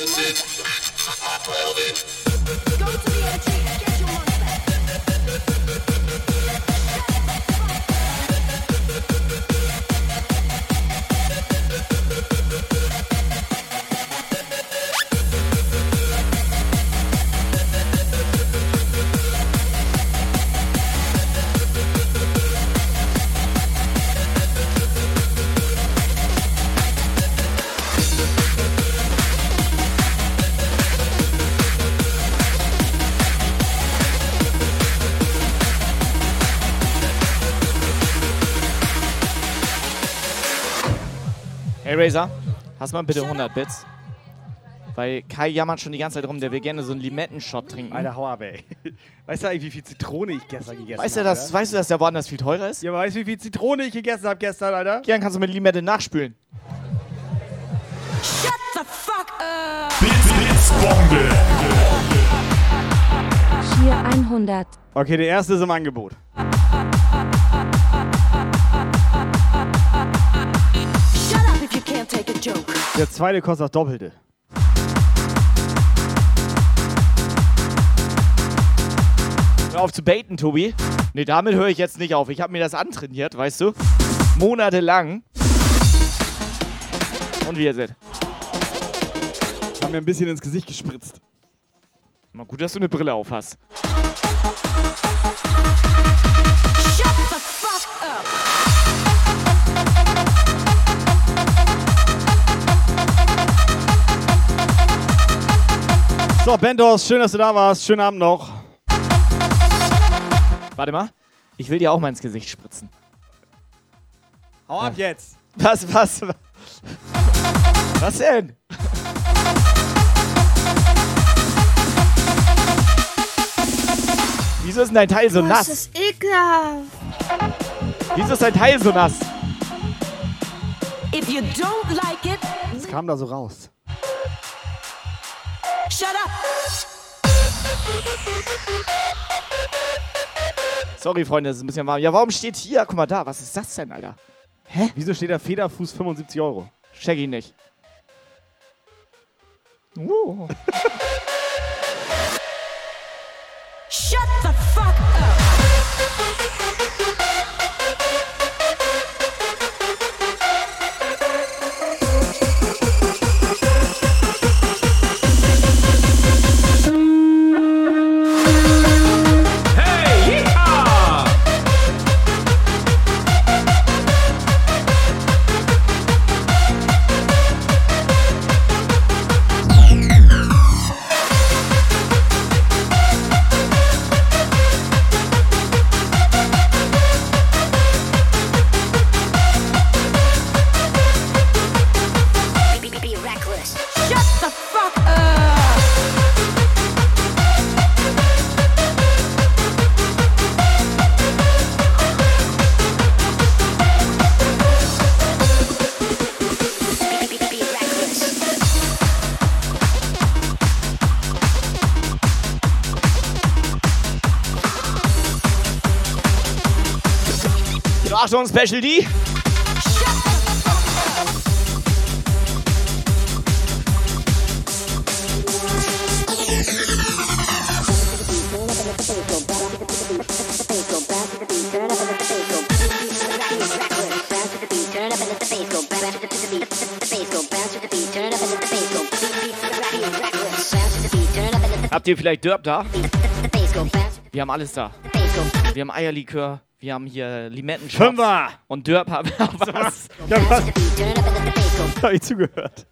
Razer, hast mal bitte 100 Bits? Weil Kai jammert schon die ganze Zeit rum, der will gerne so einen Limettenshot trinken. Alter, hau ab, ey. Weißt du eigentlich, wie viel Zitrone ich gestern gegessen Weißt du, habe? dass, weißt du, dass der woanders viel teurer ist? Ja, weißt du, wie viel Zitrone ich gegessen habe gestern, Alter? Gern kannst du mit Limette nachspülen. Shut the fuck up! Blitzbombe. Hier 100. Okay, der erste ist im Angebot. Der zweite kostet das Doppelte. Hör auf zu baiten, Tobi. Nee, damit höre ich jetzt nicht auf. Ich habe mir das antrainiert, weißt du? Monatelang. Und wie ihr seht. Haben mir ein bisschen ins Gesicht gespritzt. Mal gut, dass du eine Brille auf hast. So, Bentos, schön, dass du da warst. Schönen Abend noch. Warte mal. Ich will dir auch mal ins Gesicht spritzen. Hau ab jetzt. Was, was? Was denn? Wieso ist denn dein Teil so Das nass? ist ekelhaft. Wieso ist dein Teil so nass? If you don't like it, Es kam da so raus. Shut up! Sorry, Freunde, es ist ein bisschen warm. Ja, warum steht hier? Guck mal da, was ist das denn, Alter? Hä? Wieso steht da Federfuß 75 Euro? Check ihn nicht. Uh. Shut the fuck up! Achtung, Special D. Habt ihr vielleicht Dörp da? Wir haben alles da. Wir haben Eierlikör, wir haben hier Limettenschatz. Fünfer! Und Dörp haben wir was. Ja, was? Hab ich zugehört.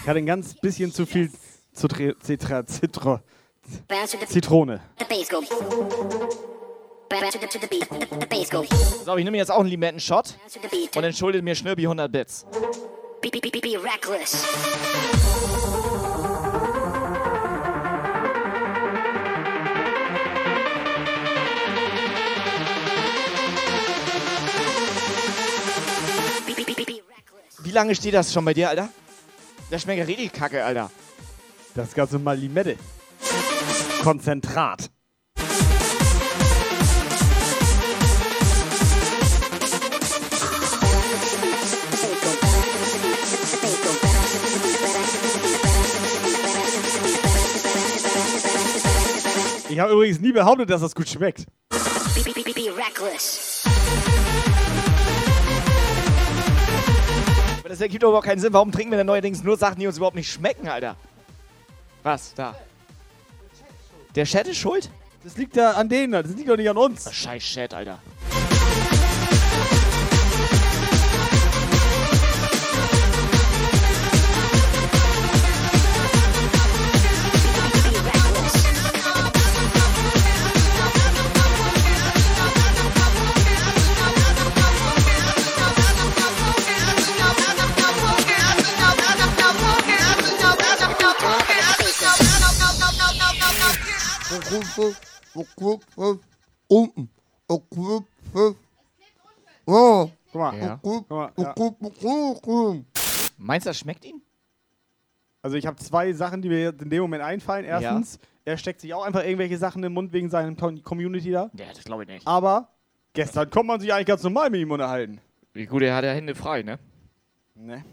Ich hatte ein ganz bisschen zu viel Zitra, Zitro, Zitrone. So, ich nehme jetzt auch einen Limettenshot und dann schuldet mir Schnürbi 100 Bits. Reckless. Wie lange steht das schon bei dir, Alter? Das schmeckt ja richtig kacke, Alter. Das ganze mal Limette. Konzentrat. Ich habe übrigens nie behauptet, dass das gut schmeckt. Be reckless. Aber das ergibt doch überhaupt keinen Sinn. Warum trinken wir denn neuerdings nur Sachen, die uns überhaupt nicht schmecken, Alter? Was? Da. Der Chat ist schuld? Das liegt ja an denen, das liegt doch nicht an uns. Scheiß Chat, Alter. Unten. Ja. Guck mal. Ja. Guck mal ja. Meinst du, das schmeckt ihm? Also ich habe zwei Sachen, die mir jetzt in dem Moment einfallen. Erstens, er steckt sich auch einfach irgendwelche Sachen im Mund wegen seiner Com- Community da. Ja, das glaube ich nicht. Aber gestern konnte man sich eigentlich ganz normal mit ihm unterhalten. Wie gut, er hat ja Hände frei, ne? Ne?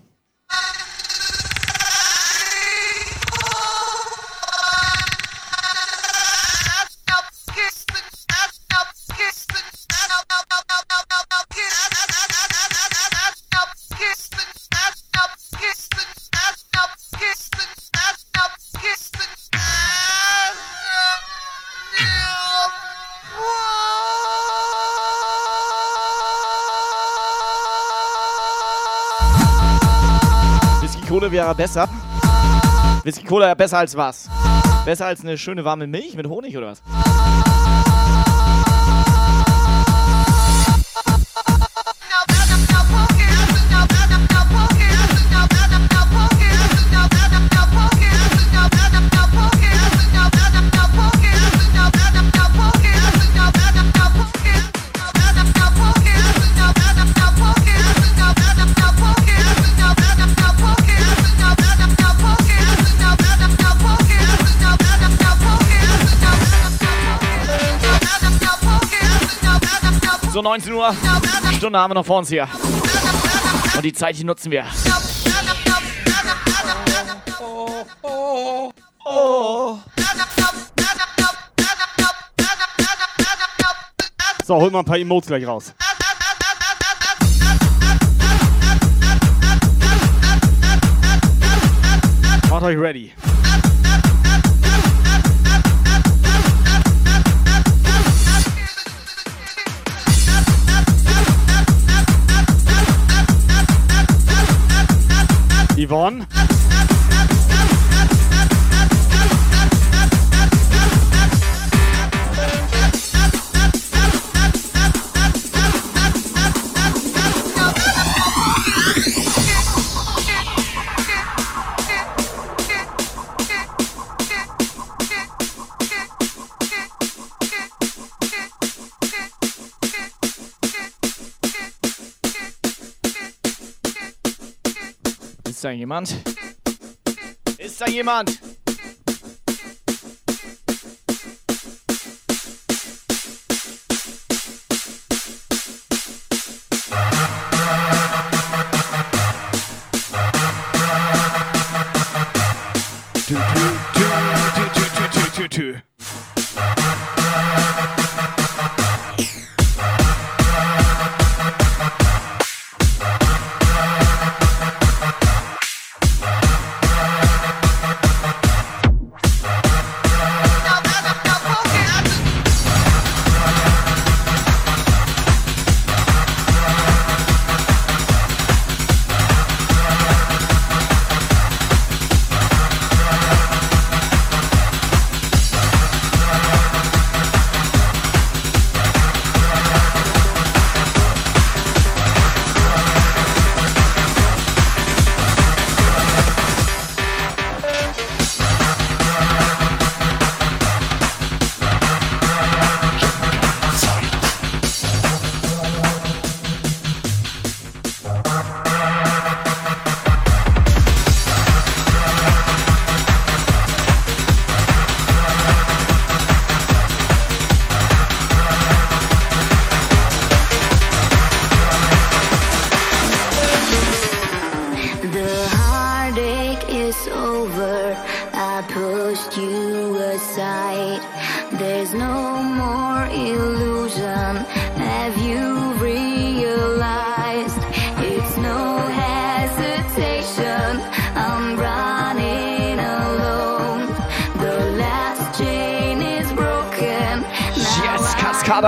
Wäre besser. Whisky Cola besser als was? Besser als eine schöne warme Milch mit Honig oder was? So 19 Uhr. Stunde haben wir noch vor uns hier. Und die Zeit, die nutzen wir. So, hol mal ein paar Emotes gleich raus. Macht euch ready. Yvonne. Da jemand? Ist da jemand?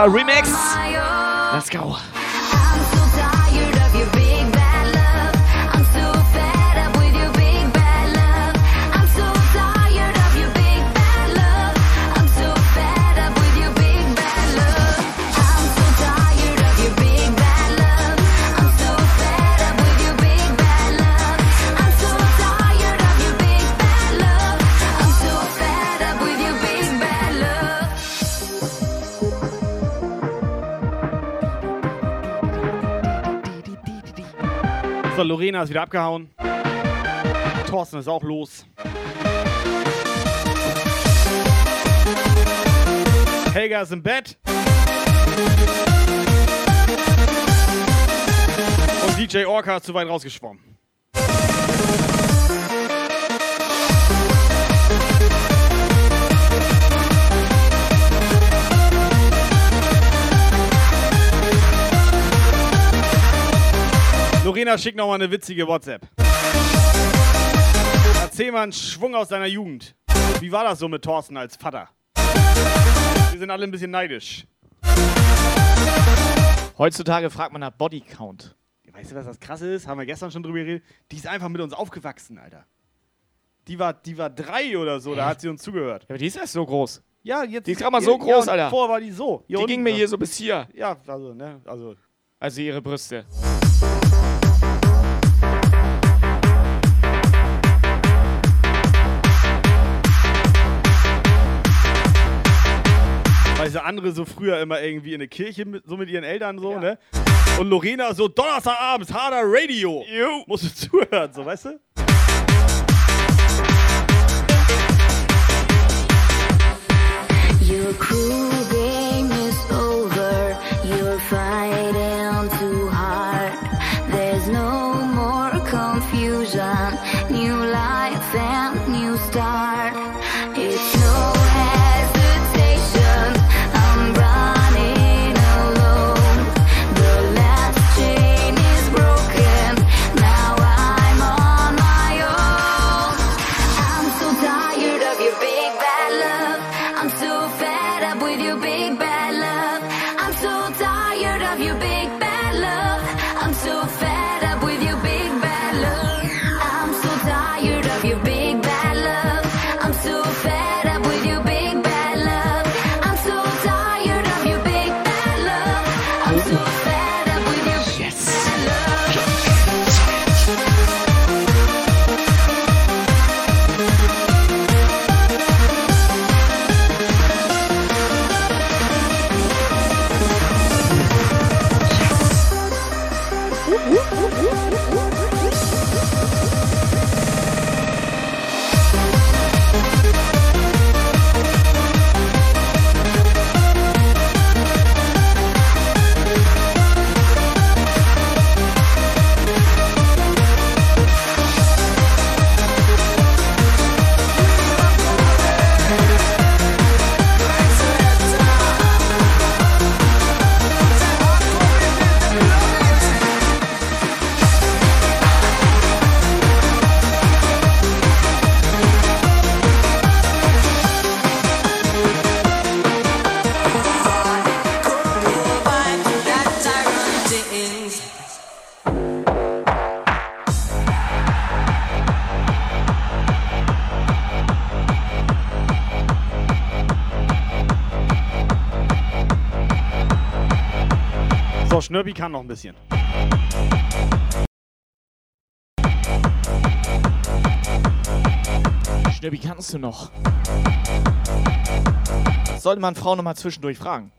Remix. Lorena ist wieder abgehauen. Thorsten ist auch los. Helga ist im Bett. Und DJ Orca ist zu weit rausgeschwommen. Lorena schickt nochmal eine witzige WhatsApp. Erzähl mal einen Schwung aus deiner Jugend. Wie war das so mit Thorsten als Vater? Wir sind alle ein bisschen neidisch. Heutzutage fragt man nach Bodycount. Weißt du, was das krasse ist? Haben wir gestern schon drüber geredet. Die ist einfach mit uns aufgewachsen, Alter. Die war, die war drei oder so, da Hä? hat sie uns zugehört. Ja, aber die ist erst so groß. Ja, jetzt. Die ist gerade mal so ja, groß, und Alter. Vorher war die so. Die ging mir hier so bis hier. Ja, also, ne, also. Also ihre Brüste. Weil sie andere so früher immer irgendwie in der Kirche mit, so mit ihren Eltern so, ne? Und Lorena so Donnerstagabends, harder Radio. Musst du zuhören, so, weißt du? Your cruel game is over. You're fighting Schnürbi kann noch ein bisschen. Schnürbi, kannst du noch? Das sollte man Frau noch mal zwischendurch fragen.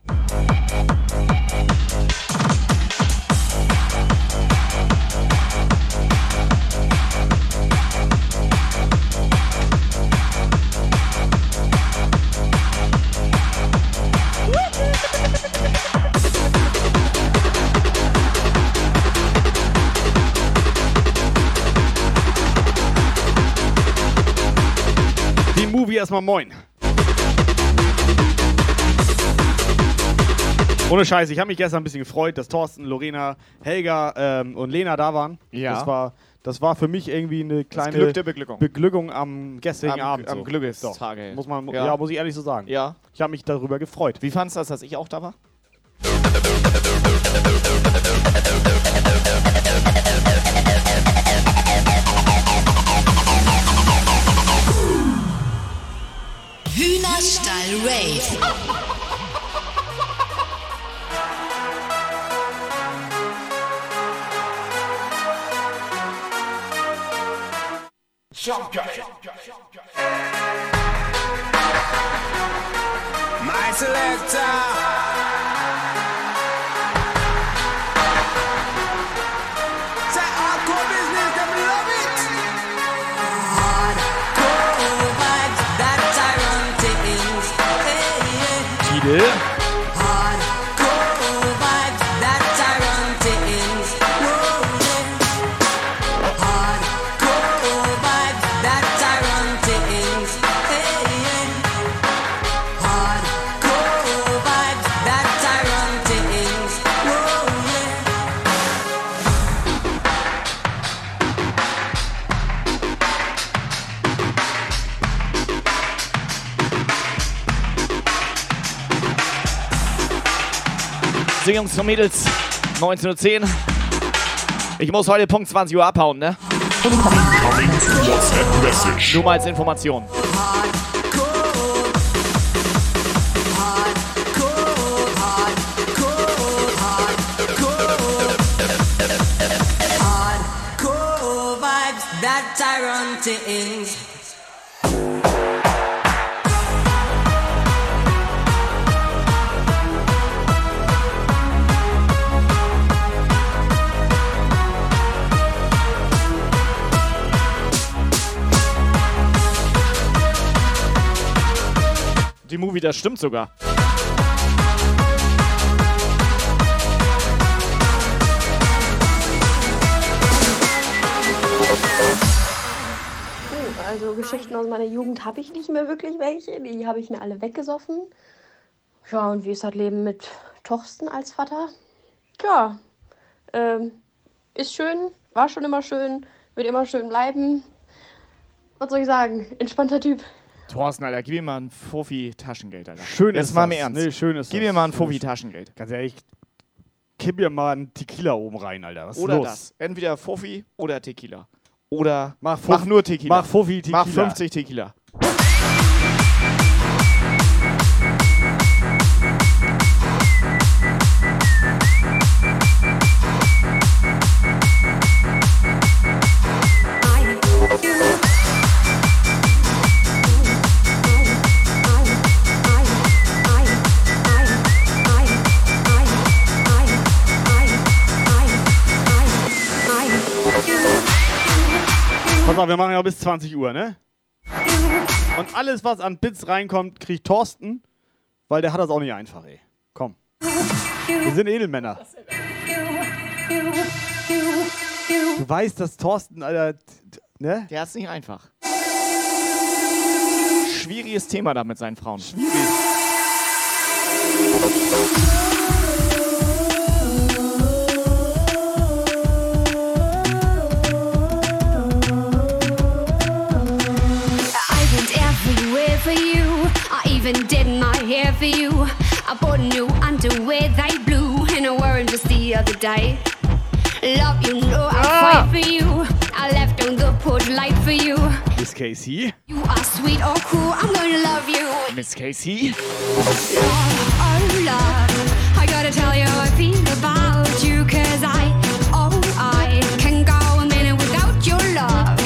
Erstmal moin. Ohne Scheiß, ich habe mich gestern ein bisschen gefreut, dass Thorsten, Lorena, Helga ähm, und Lena da waren. Ja. Das war, das war für mich irgendwie eine kleine Beglückung. Beglückung am gestrigen Am- Abend. am so. Glückstage. Doch. Muss man, Ja. ja. muss ich ehrlich so sagen. Ja. Ich habe mich darüber gefreut. Wie fandest du das, dass ich auch da war? Hühnerstall Rave. Guy. My selector. So, Jungs und Mädels, 19.10 Uhr. Ich muss heute Punkt 20 Uhr abhauen, ne? Nur mal als Information. Hardcore vibes that I run das stimmt sogar. Also Geschichten aus meiner Jugend habe ich nicht mehr wirklich welche. Die habe ich mir alle weggesoffen. Ja, und wie ist das Leben mit Torsten als Vater? Tja, ähm, ist schön, war schon immer schön, wird immer schön bleiben. Was soll ich sagen? Entspannter Typ. Thorsten, Alter, gib mir mal ein Fofi Taschengeld, Alter. Schön Jetzt ist mal das. im Ernst. Nee, schön ist Gib das. mir mal ein Fofi Schön ist- Taschengeld. Ganz ehrlich, kipp mir mal einen Tequila oben rein, Alter. Was Oder los? das. Entweder Fofi oder Tequila. Oder Mach, mach Fofi- nur Tequila. Mach Fofi Tequila. Mach 50 Tequila. Pass auf, wir machen ja bis 20 Uhr, ne? Und alles, was an Bits reinkommt, kriegt Thorsten, weil der hat das auch nicht einfach, ey. Komm. Wir sind Edelmänner. Du weißt, dass Thorsten, Alter, ne? Der hat's nicht einfach. Schwieriges Thema da mit seinen Frauen. I even did my hair for you. I bought new underwear, they blue, and I wore 'em just the other day. Love, you know I ah! fight for you. I left on the porch light for you. Miss Casey. You are sweet or cool, I'm gonna love you. Miss Casey. Oh, love, I gotta tell you I feel about you, cause I, oh, I can go a minute without your love.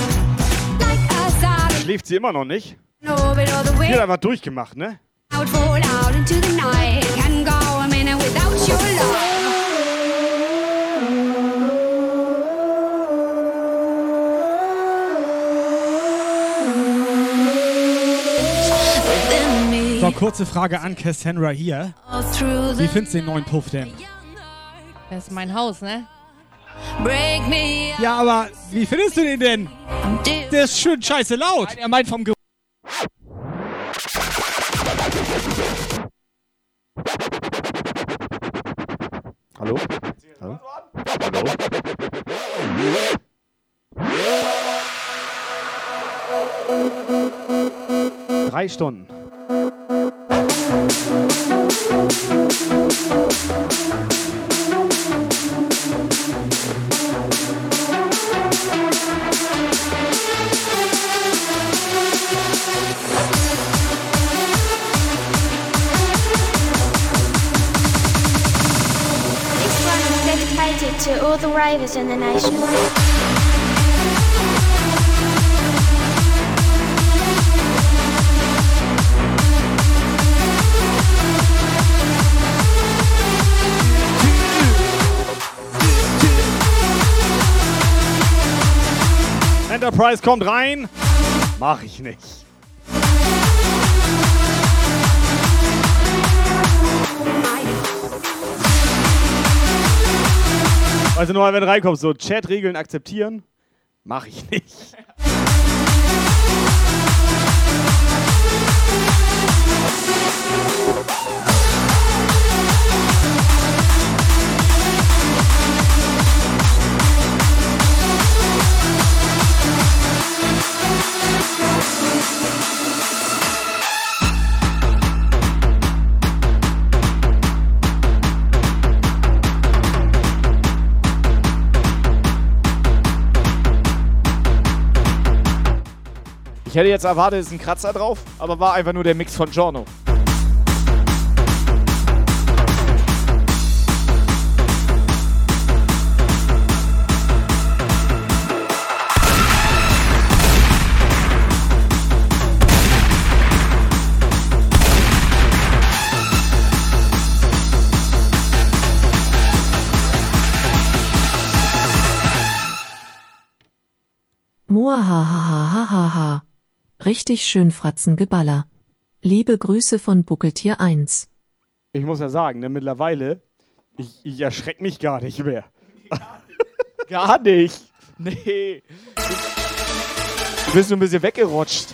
Like a solid Schläft sie immer noch nicht? Orbit all the Die way. hat einfach durchgemacht, ne? So, kurze Frage an Cassandra hier. Wie findest du den neuen Puff denn? Das ist mein Haus, ne? break me Ja, aber wie findest du den denn? Der ist schön scheiße laut. Er meint vom Ge Hallo? Hallo? Hallo? Drei Stunden. Dedicated to all the ravers in the nation. Enterprise kommt rein. Mach ich nicht. Weißt du nur, wenn du reinkommst, so Chat-Regeln akzeptieren, mach ich nicht. Ich hätte jetzt erwartet, es ist ein Kratzer drauf, aber war einfach nur der Mix von Giorno. Muahahahahaha. Richtig schön Fratzengeballer. Liebe Grüße von Buckeltier 1. Ich muss ja sagen, ne, mittlerweile, ich, ich erschreck mich gar nicht mehr. Gar nicht. Nee. Du bist nur ein bisschen weggerutscht.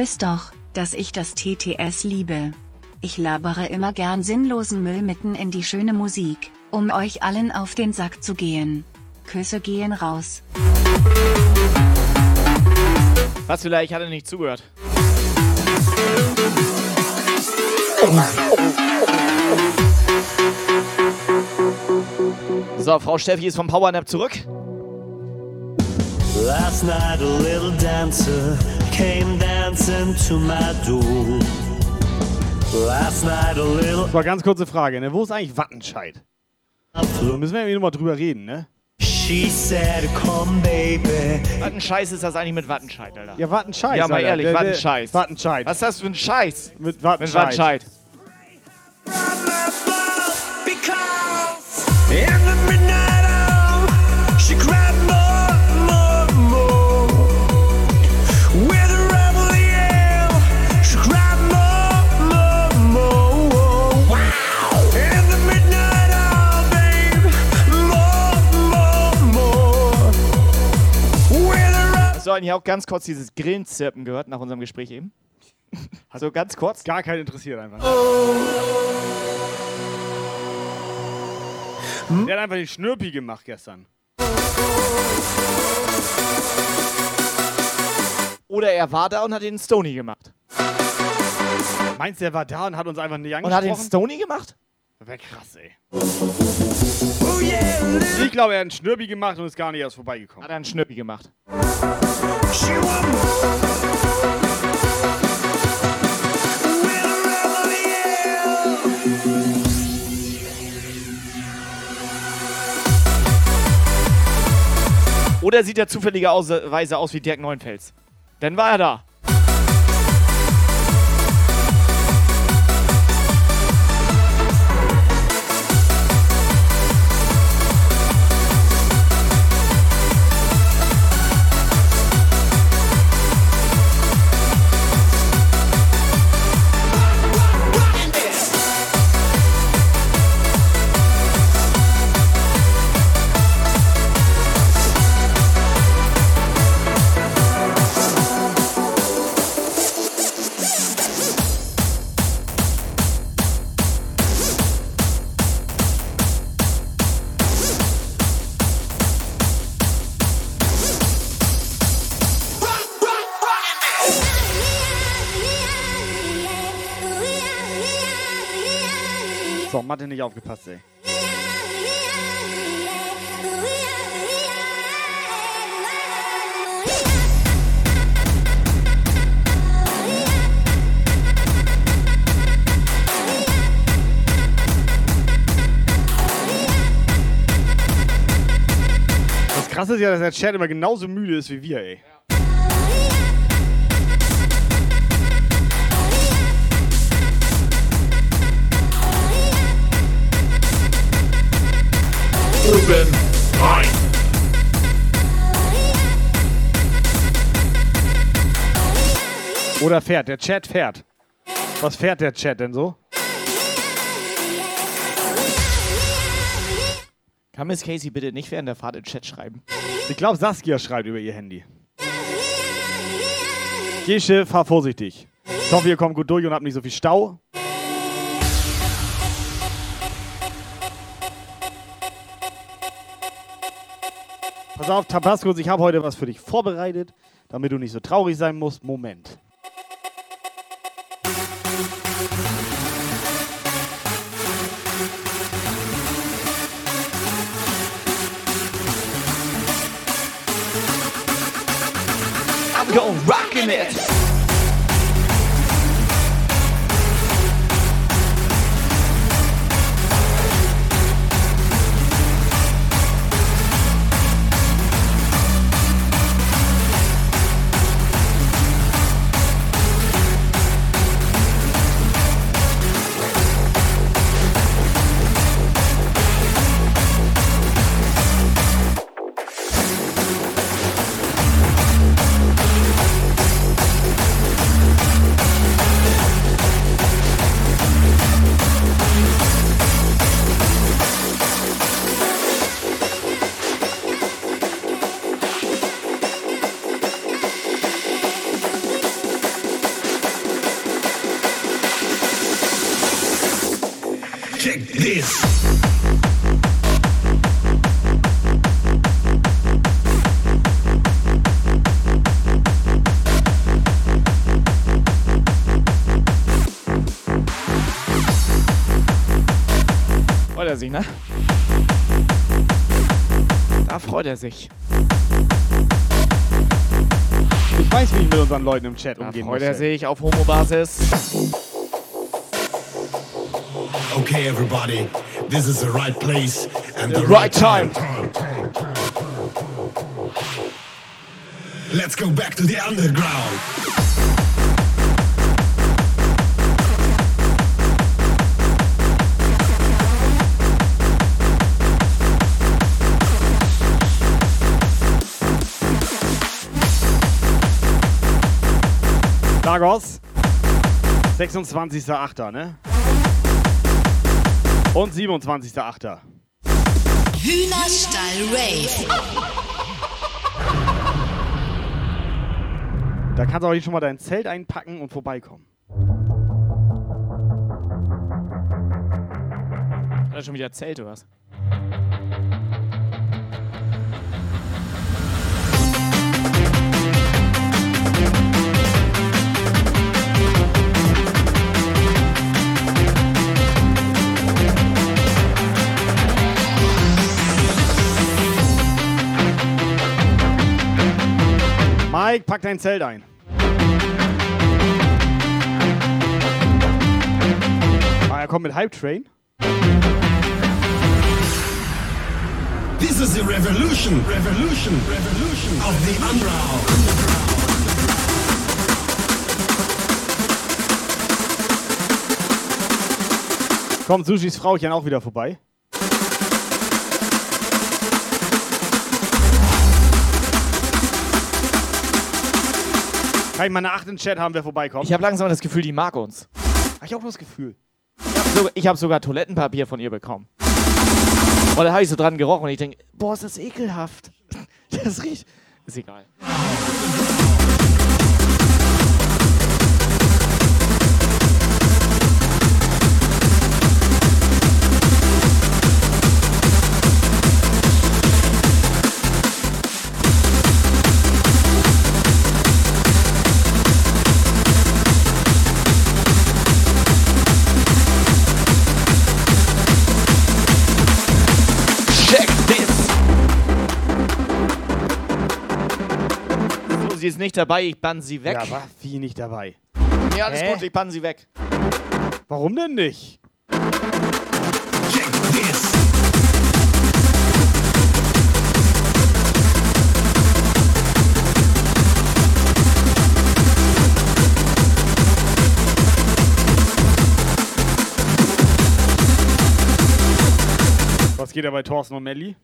Wisst doch, dass ich das TTS liebe. Ich labere immer gern sinnlosen Müll mitten in die schöne Musik, um euch allen auf den Sack zu gehen. Küsse gehen raus. Was vielleicht, ich hatte nicht zugehört. So, Frau Steffi ist vom Powernap zurück. Last night a little dancer came dancing to my door. Last night a little Das war ganz kurze Frage, ne? Wo ist eigentlich Wattenscheid? So, müssen wir irgendwie nochmal drüber reden, ne? She said, come baby. Was ein Scheiß ist das eigentlich mit Wattenscheid, Alter? Ja, Wattenscheid. Ja, mal Alter. ehrlich, Der- der- Wattenscheid. Wattenscheid. Was ist das für ein Scheiß? Mit Mit Wattenscheid. Wattenscheid. In the midnight du eigentlich auch ganz kurz dieses Grillenzirpen gehört nach unserem Gespräch eben? Also ganz kurz? Gar keinen interessiert einfach. Der hat einfach den Schnürpi gemacht gestern. Oder er war da und hat den Stony gemacht. Meinst du, er war da und hat uns einfach nicht Und angesprochen? hat den Stony gemacht? Wäre krass, ey. Ich glaube, er hat einen Schnürbi gemacht und ist gar nicht erst vorbeigekommen. Hat er einen Schnürpi gemacht. Oder sieht er zufälligerweise aus wie Dirk Neuenfels? Dann war er da. Mathe nicht aufgepasst, ey. Das krasse ist ja, dass der Chat immer genauso müde ist wie wir, ey. Oben rein. Oder fährt. Der Chat fährt. Was fährt der Chat denn so? Kann Miss Casey bitte nicht während der Fahrt in Chat schreiben? Ich glaube, Saskia schreibt über ihr Handy. Gesche, fahr vorsichtig. Ich hoffe, ihr kommt gut durch und habt nicht so viel Stau. Pass auf, Tabascos, ich habe heute was für dich vorbereitet, damit du nicht so traurig sein musst. Moment. I'm gon' rockin' it. This. Freut er sich, ne? Da freut er sich. Ich weiß, wie ich mit unseren Leuten im Chat Da umgehen freut muss. er sich auf Homo-Basis. Okay, everybody, this is the right place and The the, right time. Let's go back to the underground. Lagos. 26.08., ne? Und 27.08. Hühnerstall Rave. Da kannst du auch hier schon mal dein Zelt einpacken und vorbeikommen. Hat er schon wieder Zelt oder was? Mike, pack dein Zelt ein. Ah, er kommt mit Hype Train. This is the revolution, revolution, revolution of the underground. Kommt Sushis Frauchen auch wieder vorbei. Kann ich mal eine 8 in Chat haben, wer vorbeikommt? Ich habe langsam das Gefühl, die mag uns. Hab ich auch das Gefühl. Ich habe sogar, ich hab sogar Toilettenpapier von ihr bekommen. Und da habe ich so dran gerochen und ich denke, boah, ist das ekelhaft. Das riecht. Ist egal. Ist nicht dabei, ich bann sie weg. Ja, war wie nicht dabei. Ja, alles Hä? gut, ich bann sie weg. Warum denn nicht? Was geht da bei Thorsten und Melli?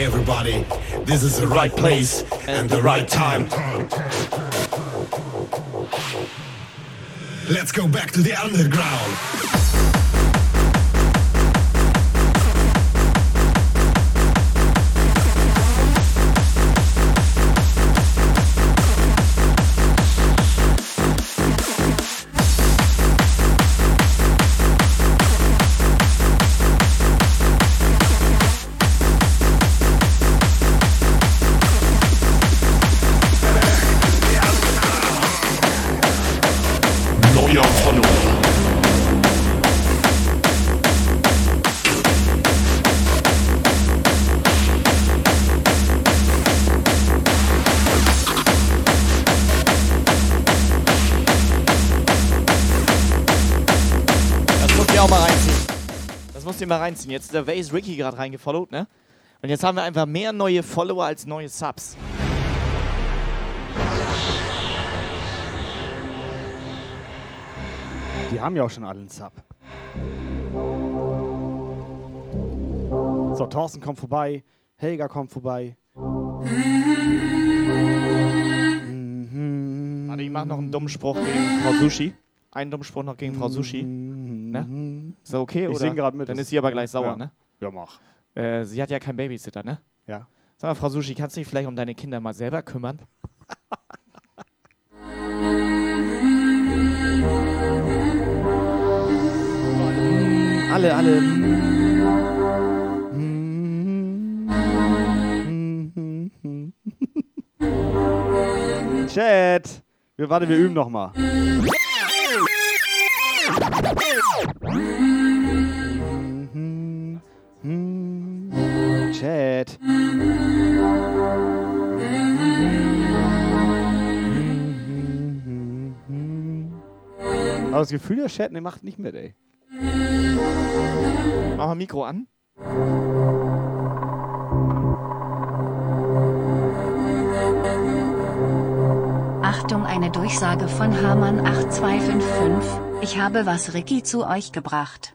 Everybody, this is the right place and the right time. Let's go back to the underground. Mal reinziehen. Jetzt ist der Vase Ricky gerade reingefollowt, ne? Und jetzt haben wir einfach mehr neue Follower als neue Subs. Die haben ja auch schon alle einen Sub. So, Thorsten kommt vorbei. Helga kommt vorbei. Warte, ich mach noch einen dummen Spruch gegen Frau Sushi. Einen dummen Spruch noch gegen Frau Sushi. Ne? Ist das okay, Ich oder? sing grad mit. Dann ist sie aber gleich sauer, ja. ne? Ja, mach. Äh, sie hat ja keinen Babysitter, ne? Ja. Sag mal, Frau Sushi, kannst du dich vielleicht um deine Kinder mal selber kümmern? alle, alle. Chat. Wir, warte, wir üben noch mal. Chat. Aber das Gefühl, der Chat ne, macht nicht mit, ey. Mach mal Mikro an. Achtung, eine Durchsage von Hamann 8255. Ich habe was Ricky zu euch gebracht.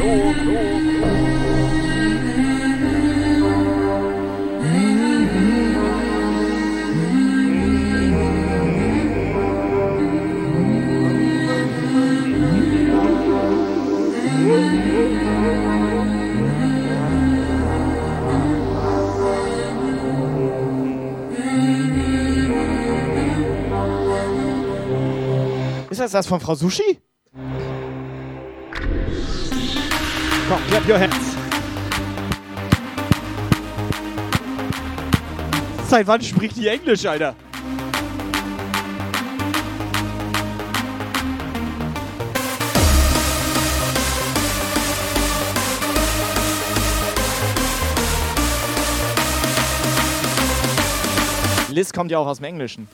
Das das von Frau Sushi? Komm, clap your hands. Seit wann spricht die Englisch, Alter? Liz kommt ja auch aus dem Englischen.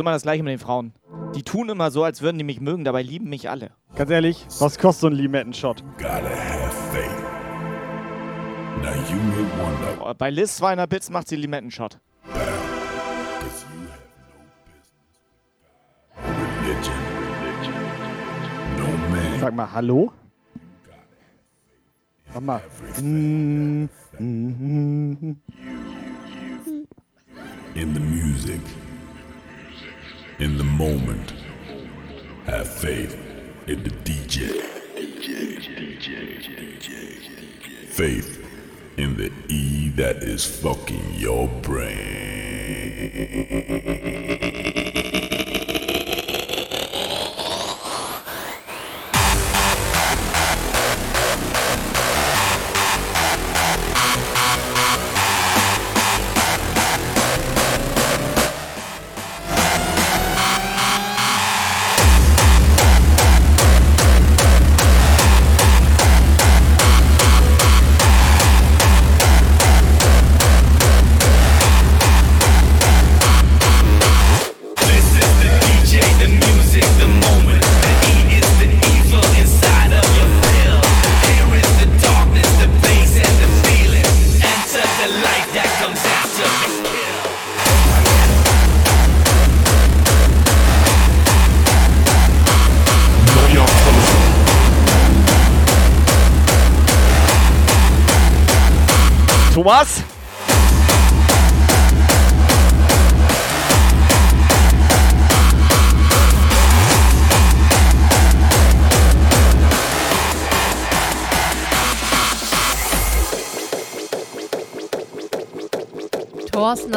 Immer das gleiche mit den Frauen. Die tun immer so, als würden die mich mögen, dabei lieben mich alle. Ganz ehrlich, was kostet so ein Limettenshot? Oh, Bei Liz 200 Bits macht sie Limettenshot. Sag mal, hallo? Sag mal. Mm, mm, mm, in the music, in the moment. Have faith in the DJ. Faith in the E that is fucking your brain.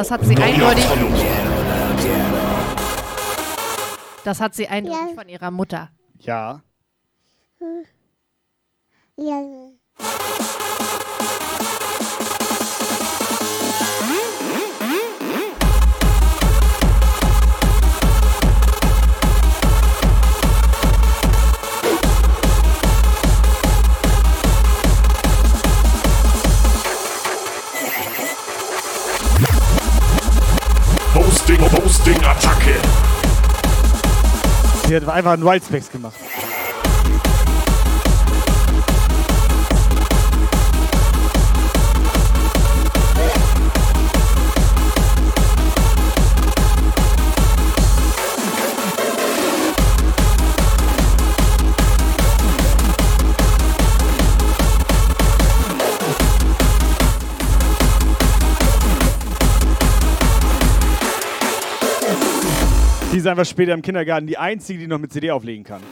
Das hat sie eindeutig. Das hat sie eindeutig von ihrer Mutter. Ja. Ja. Sie hat einfach einen Wildspecs gemacht. Die ist einfach später im Kindergarten die einzige, die noch mit CD auflegen kann.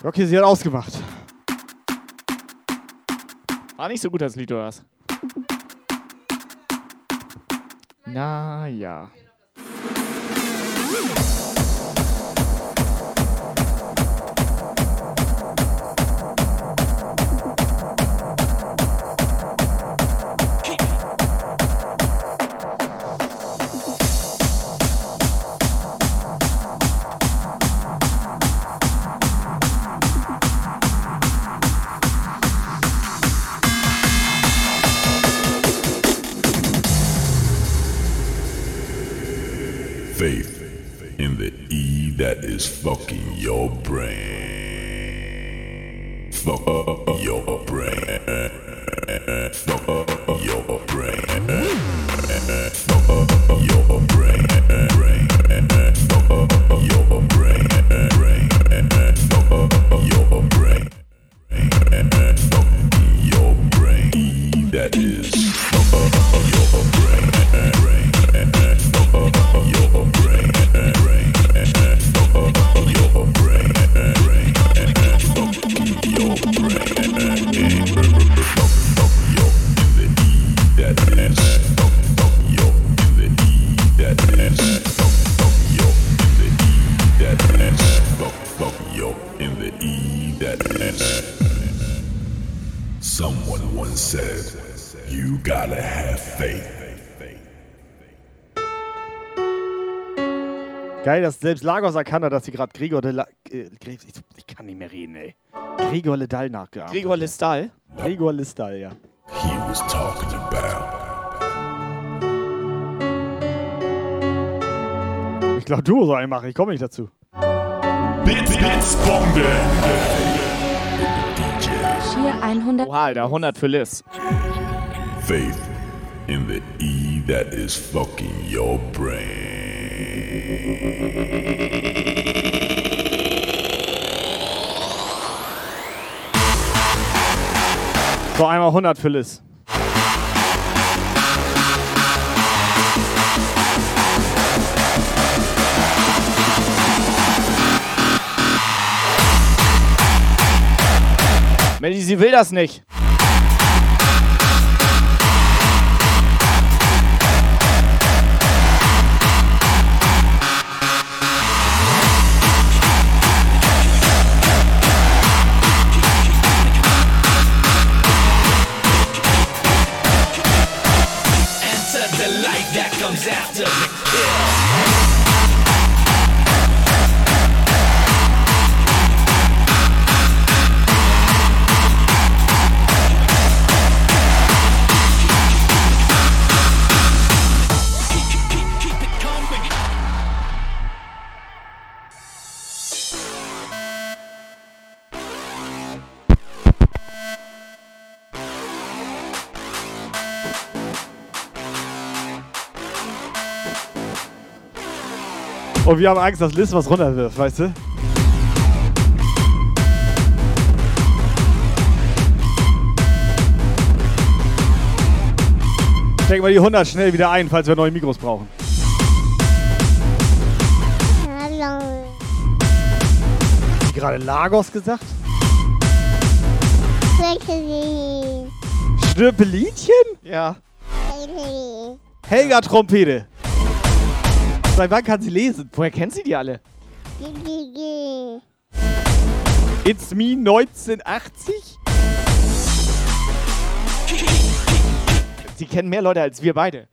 Okay, sie hat ausgemacht. War nicht so gut das Lied, oder was? Na is fucking your brain. fuck your brain. Fuck dass selbst Lagos erkannt hat, dass sie gerade Gregor de La äh, ich, ich kann nicht mehr reden, ey. Gregor Ledal nachgeahmt. Gregor Listal? Gregor Listal, ja. He was talking about. Ich glaube, du musst einen machen, ich komme nicht dazu. Blitzbombe. Hier 100. Oha, Alter, 100 für Liz. Faith in the E that is fucking your brain. So, einmal 100 für Liz. Melly, sie will das nicht. Und wir haben Angst, dass Liz was runterwirft, weißt du? Stecken wir die 100 schnell wieder ein, falls wir neue Mikros brauchen. Hallo. Hast du gerade Lagos gesagt? Schnirpelinchen? Ja. Helga Trompete. Seit wann kann sie lesen? Woher kennt sie die alle? It's me 1980? Sie kennen mehr Leute als wir beide.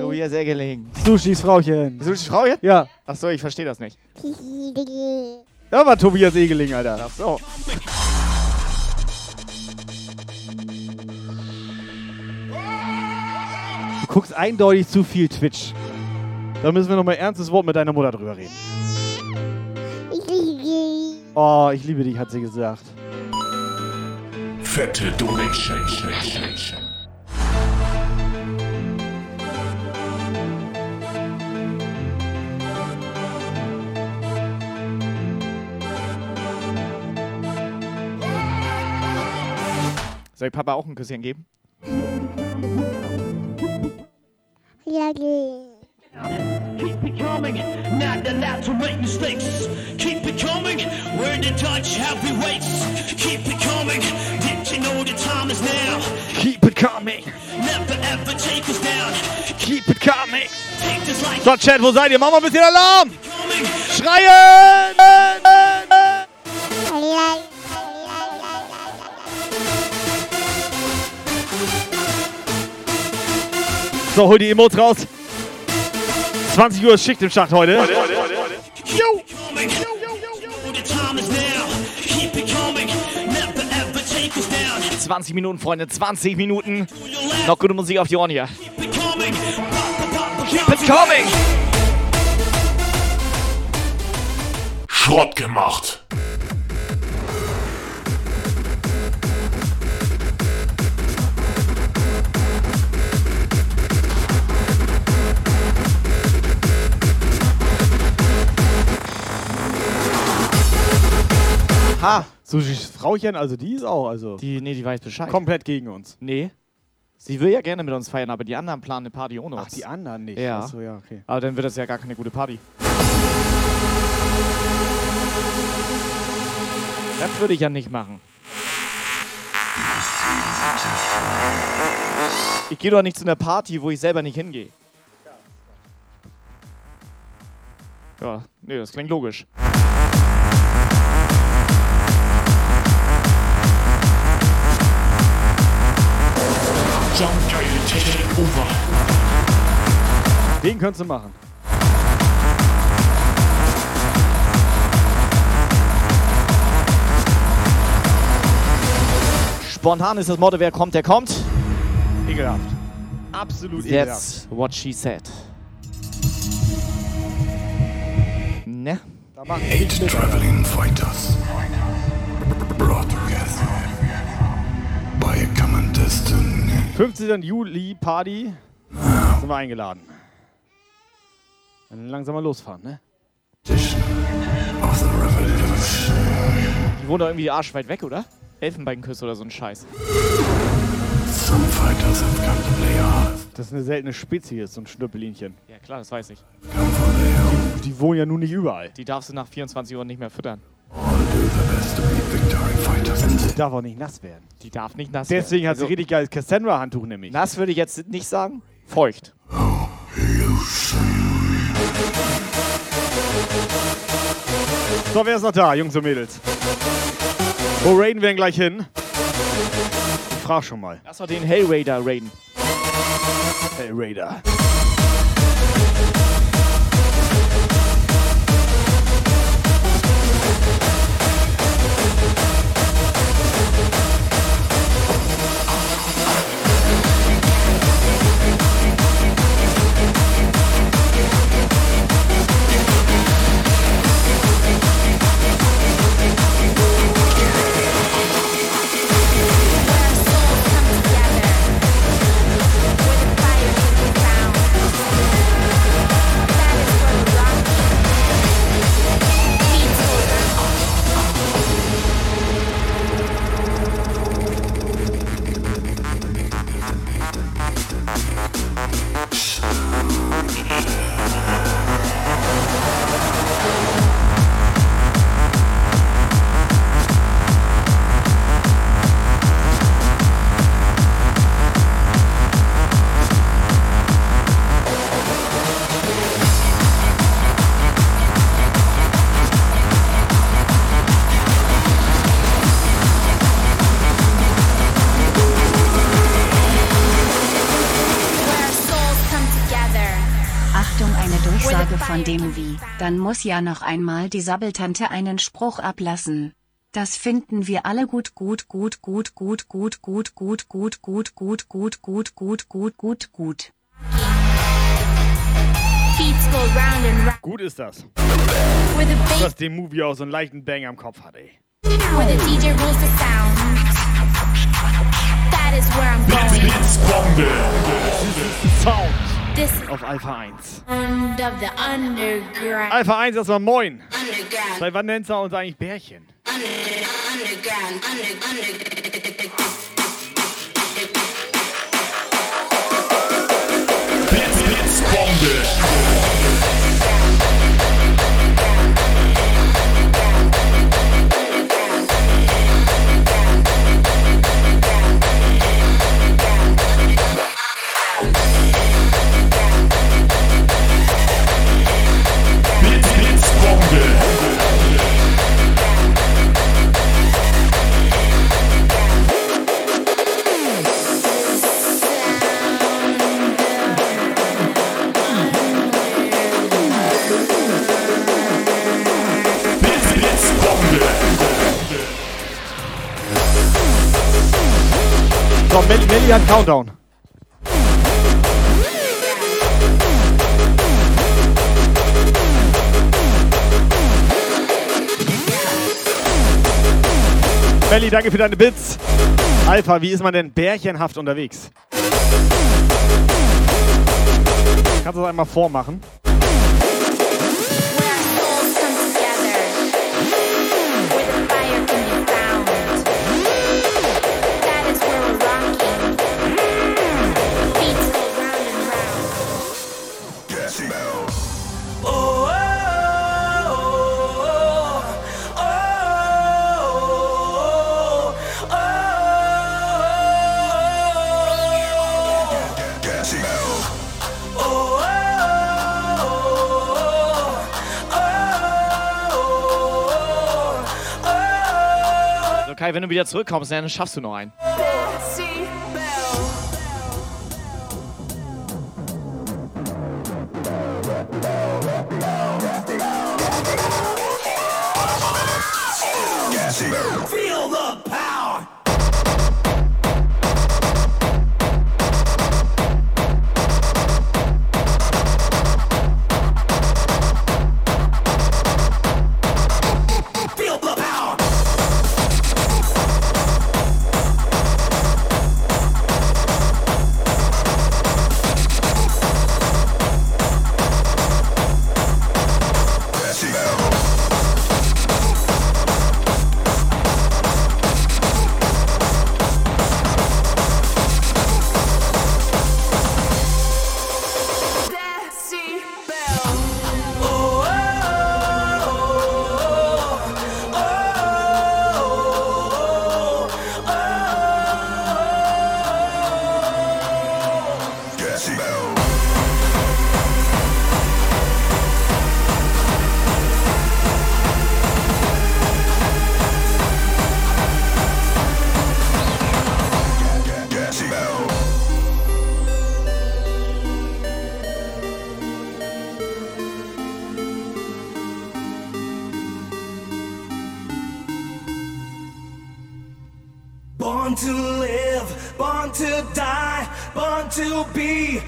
Oh, ja, sehr gelegen. Sushis Frauchen. Sushis Frauchen? Ja. Achso, ich verstehe das nicht. Da war Tobias Egeling, Alter. Ach so. Guckst eindeutig zu viel Twitch. Da müssen wir nochmal ernstes Wort mit deiner Mutter drüber reden. Oh, ich liebe dich, hat sie gesagt. Fette Donation. Soll ich Papa auch ein Küsschen geben? Keep it coming, not allowed to make mistakes. Keep it coming, we're the Dutch heavyweights. Keep it coming, did you know the time is now? Keep it coming. Never ever take us down. Keep it coming. Take this like So, Chat, wo seid ihr? Mach mal ein bisschen Alarm! Schreien! So, hol die Emotes raus. 20 Uhr ist Schicht im Schacht heute. take us down. 20 Minuten, Freunde, 20 Minuten. Noch gute Musik auf die Ohren hier. Keep it coming! Schrott gemacht. Sushis Frauchen, also die ist auch, also. Die, nee, die weiß Bescheid. Komplett gegen uns. Nee. Sie will ja gerne mit uns feiern, aber die anderen planen eine Party ohne uns. Ach, die anderen nicht. Ja. Ach so, ja, okay. Aber dann wird das ja gar keine gute Party. Das würde ich ja nicht machen. Ich gehe doch nicht zu einer Party, wo ich selber nicht hingehe. Ja, nee, das klingt logisch. Jump Geil Take Over. Den könntest du machen. Spontan ist das Motto, wer kommt, der kommt. Ekelhaft. Absolut ekelhaft. That's what she said. Ne? Eight traveling fighters brought together by a common destiny. 15. Juli Party. Sind wir eingeladen. Dann langsam mal losfahren, ne? Die wohnt doch irgendwie arschweit weg, oder? Elfenbeinküsse oder so ein Scheiß. Some fighters have come to play hard. Das ist eine seltene Spezies, so ein Schnüppelinchen. Ja, klar, das weiß ich. Die, die wohnen ja nun nicht überall. Die darfst du nach 24 Uhr nicht mehr füttern. Die darf auch nicht nass werden. Die darf nicht nass Deswegen hat werden. sie richtig geiles Cassandra-Handtuch nämlich. Nass würde ich jetzt nicht sagen. Feucht. So, wer ist noch da, Jungs und Mädels? Wo raiden wir denn gleich hin? Ich frag schon mal. Lass doch den Hellraider raiden. Hey Dann muss ja noch einmal die Sabbeltante einen Spruch ablassen. Das finden wir alle gut, gut, gut, gut, gut, gut, gut, gut, gut, gut, gut, gut, gut, gut, gut, gut, gut. Gut ist das. Dass dem Movie auch so einen leichten Bang am Kopf hat, ey. sound auf Alpha 1. Alpha 1 erstmal moin. Seit wann nennt er uns eigentlich Bärchen? Under, underground, under, So, Melli, Melli hat Countdown. Melli, danke für deine Bits. Alpha, wie ist man denn bärchenhaft unterwegs? Kannst du das einmal vormachen? Kai, wenn du wieder zurückkommst, dann schaffst du noch einen.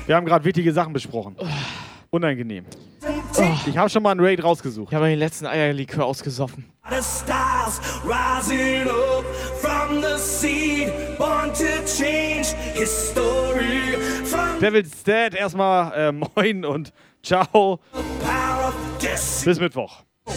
Wir haben gerade wichtige Sachen besprochen. Unangenehm. Ich habe schon mal einen Raid rausgesucht. Ich habe den letzten Eierlikör ausgesoffen. The stars rising up from the seed, born to change history. From Devil's Dead, erstmal äh, moin und ciao. Bis Mittwoch. Born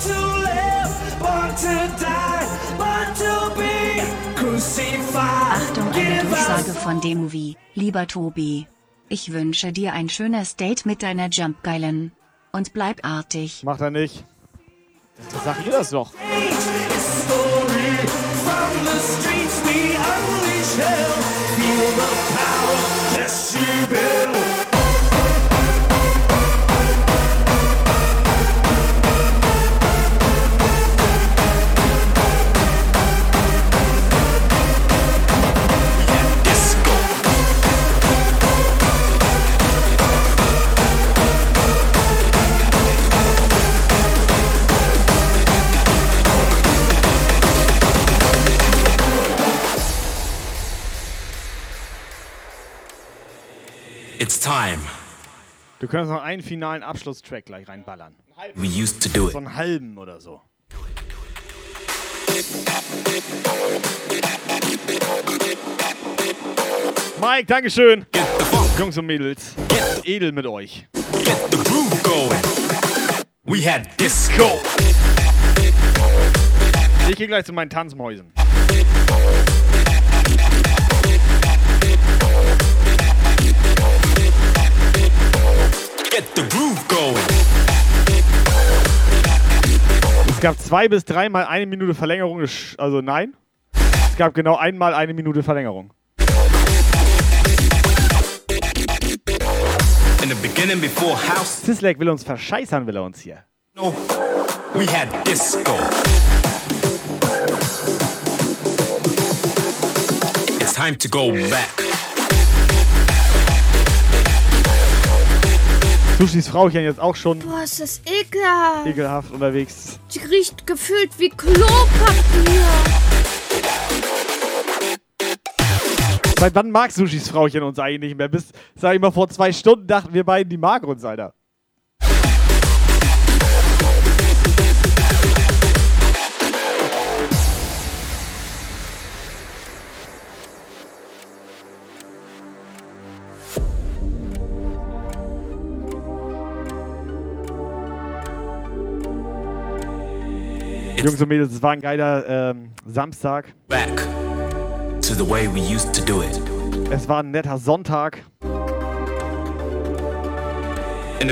to live, born to die, born to be crucified. Achtung, eine Durchsage von Demovie. Lieber Tobi. Ich wünsche dir ein schönes Date mit deiner Jumpgeilen. Und bleib artig. Macht er nicht. Sag ihr das doch. From the streets we unleash hell. Feel the It's time. Du könntest noch einen finalen Abschlusstrack gleich reinballern. We used to do So it. einen halben oder so. Mike, Dankeschön. Jungs und Mädels. Edel mit euch. The groove going. We had disco. Ich gehe gleich zu meinen Tanzmäusen. Es gab zwei bis dreimal eine Minute Verlängerung. Also nein. Es gab genau einmal eine Minute Verlängerung. Sislek will uns verscheißern, will er uns hier. no, we had disco. It's time to go back. Sushis Frauchen jetzt auch schon Boah, ist das ekelhaft. ekelhaft unterwegs. Die riecht gefühlt wie Klopapier. Seit wann mag Sushis Frauchen uns eigentlich nicht mehr? Bis, sag ich mal, vor zwei Stunden dachten wir beiden, die mag uns, Alter. Jungs und Mädels, es war ein geiler ähm, Samstag. Back to the way we used to do it. Es war ein netter Sonntag.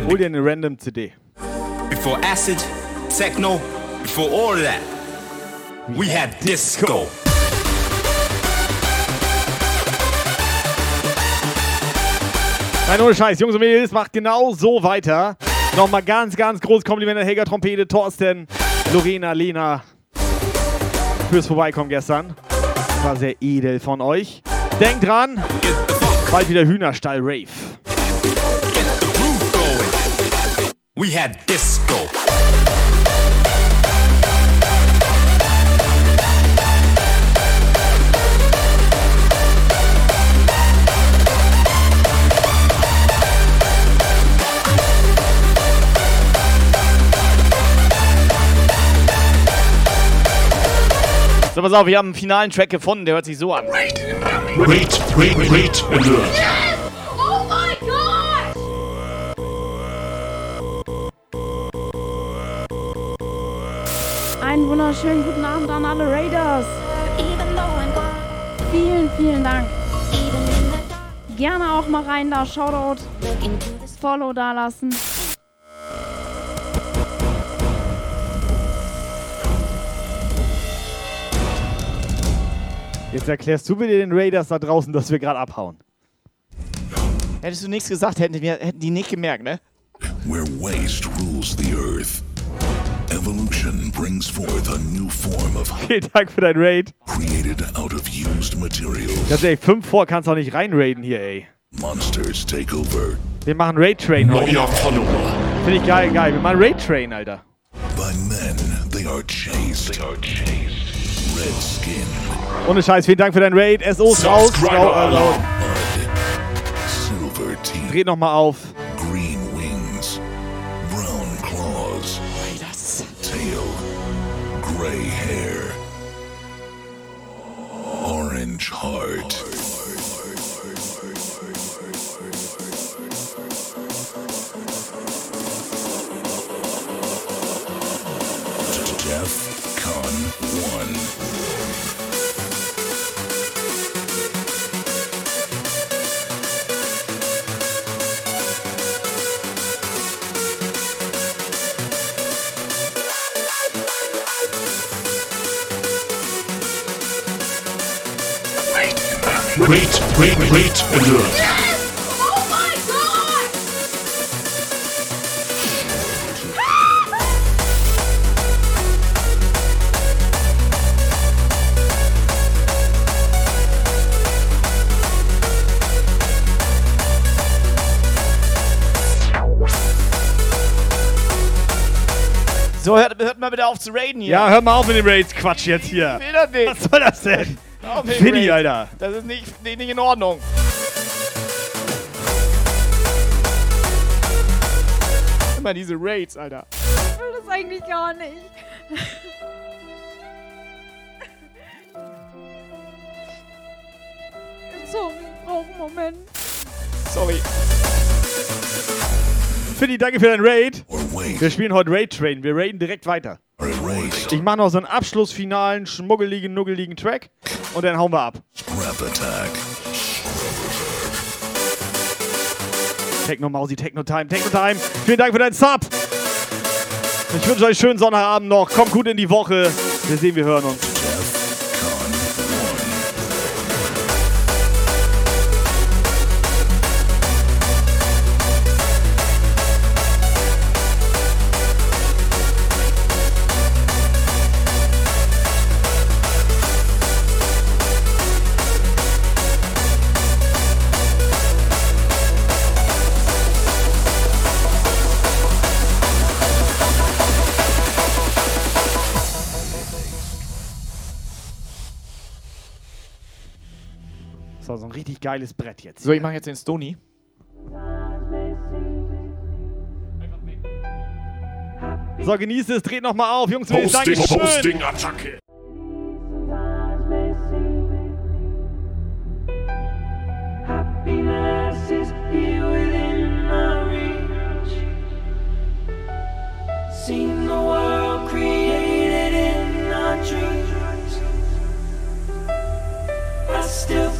Hol dir eine random CD. before acid, techno, before all that, we had disco. Nein, ohne Scheiß, Jungs und Mädels, macht genau so weiter. Nochmal ganz, ganz großes Kompliment an Helga Trompete, Thorsten, Lorena, Lena. fürs Vorbeikommen gestern. War sehr edel von euch. Denkt dran, bald wieder Hühnerstall Rave. We had disco. So, pass auf, wir haben einen finalen Track gefunden, der hört sich so an. Rate, rate, rate alert. Oh my god! Einen wunderschönen guten Abend an alle Raiders. Vielen, vielen Dank. Gerne auch mal rein da, Shoutout, Follow da lassen. Jetzt erklärst du mir den Raiders da draußen, dass wir gerade abhauen. Hättest du nichts gesagt, hätten die, hätten die nicht gemerkt, ne? Where waste rules the earth, evolution brings forth a new form of Vielen Dank für dein Raid. created out of used materials. Ganz ehrlich, 5 vor kannst du auch nicht reinraiden hier, ey. Monsters take over. Wir machen Raid Train heute. Neuer Follower. Finde ich geil, geil. Wir machen Raid Train, Alter. By men, they are chased. They are chased. Ohne Scheiß, vielen Dank für dein Raid. SO ist raus. Dreht nochmal auf. Green wings. Brown claws. Tail. Gray hair. Orange heart. Alert. Oh my god! So, hört, hört mal bitte auf zu raiden hier. Ja, hör mal auf mit dem Raids Quatsch jetzt hier. Ich will das nicht. Was soll das denn? Finny, Raid. Alter. Das ist nicht, nicht, nicht in Ordnung. Immer diese Raids, Alter. Ich will das eigentlich gar nicht. Sorry, ich brauche einen Moment. Sorry. Finny, danke für dein Raid. Wir spielen heute Raid Train. Wir raiden direkt weiter. Ich mache noch so einen abschlussfinalen, schmuggeligen, nuggeligen Track und dann hauen wir ab. Rap Attack. Techno Mausi, Techno Time, Techno Time. Vielen Dank für deinen Sub. Ich wünsche euch einen schönen Sonnabend noch. Kommt gut in die Woche. Wir sehen, wir hören uns. Richtig geiles Brett jetzt. So, ich mache jetzt den Stony. So, genießt es, dreht nochmal auf, Jungs. Hosting. Hosting Attacke. Seen the world created in our dreams. I still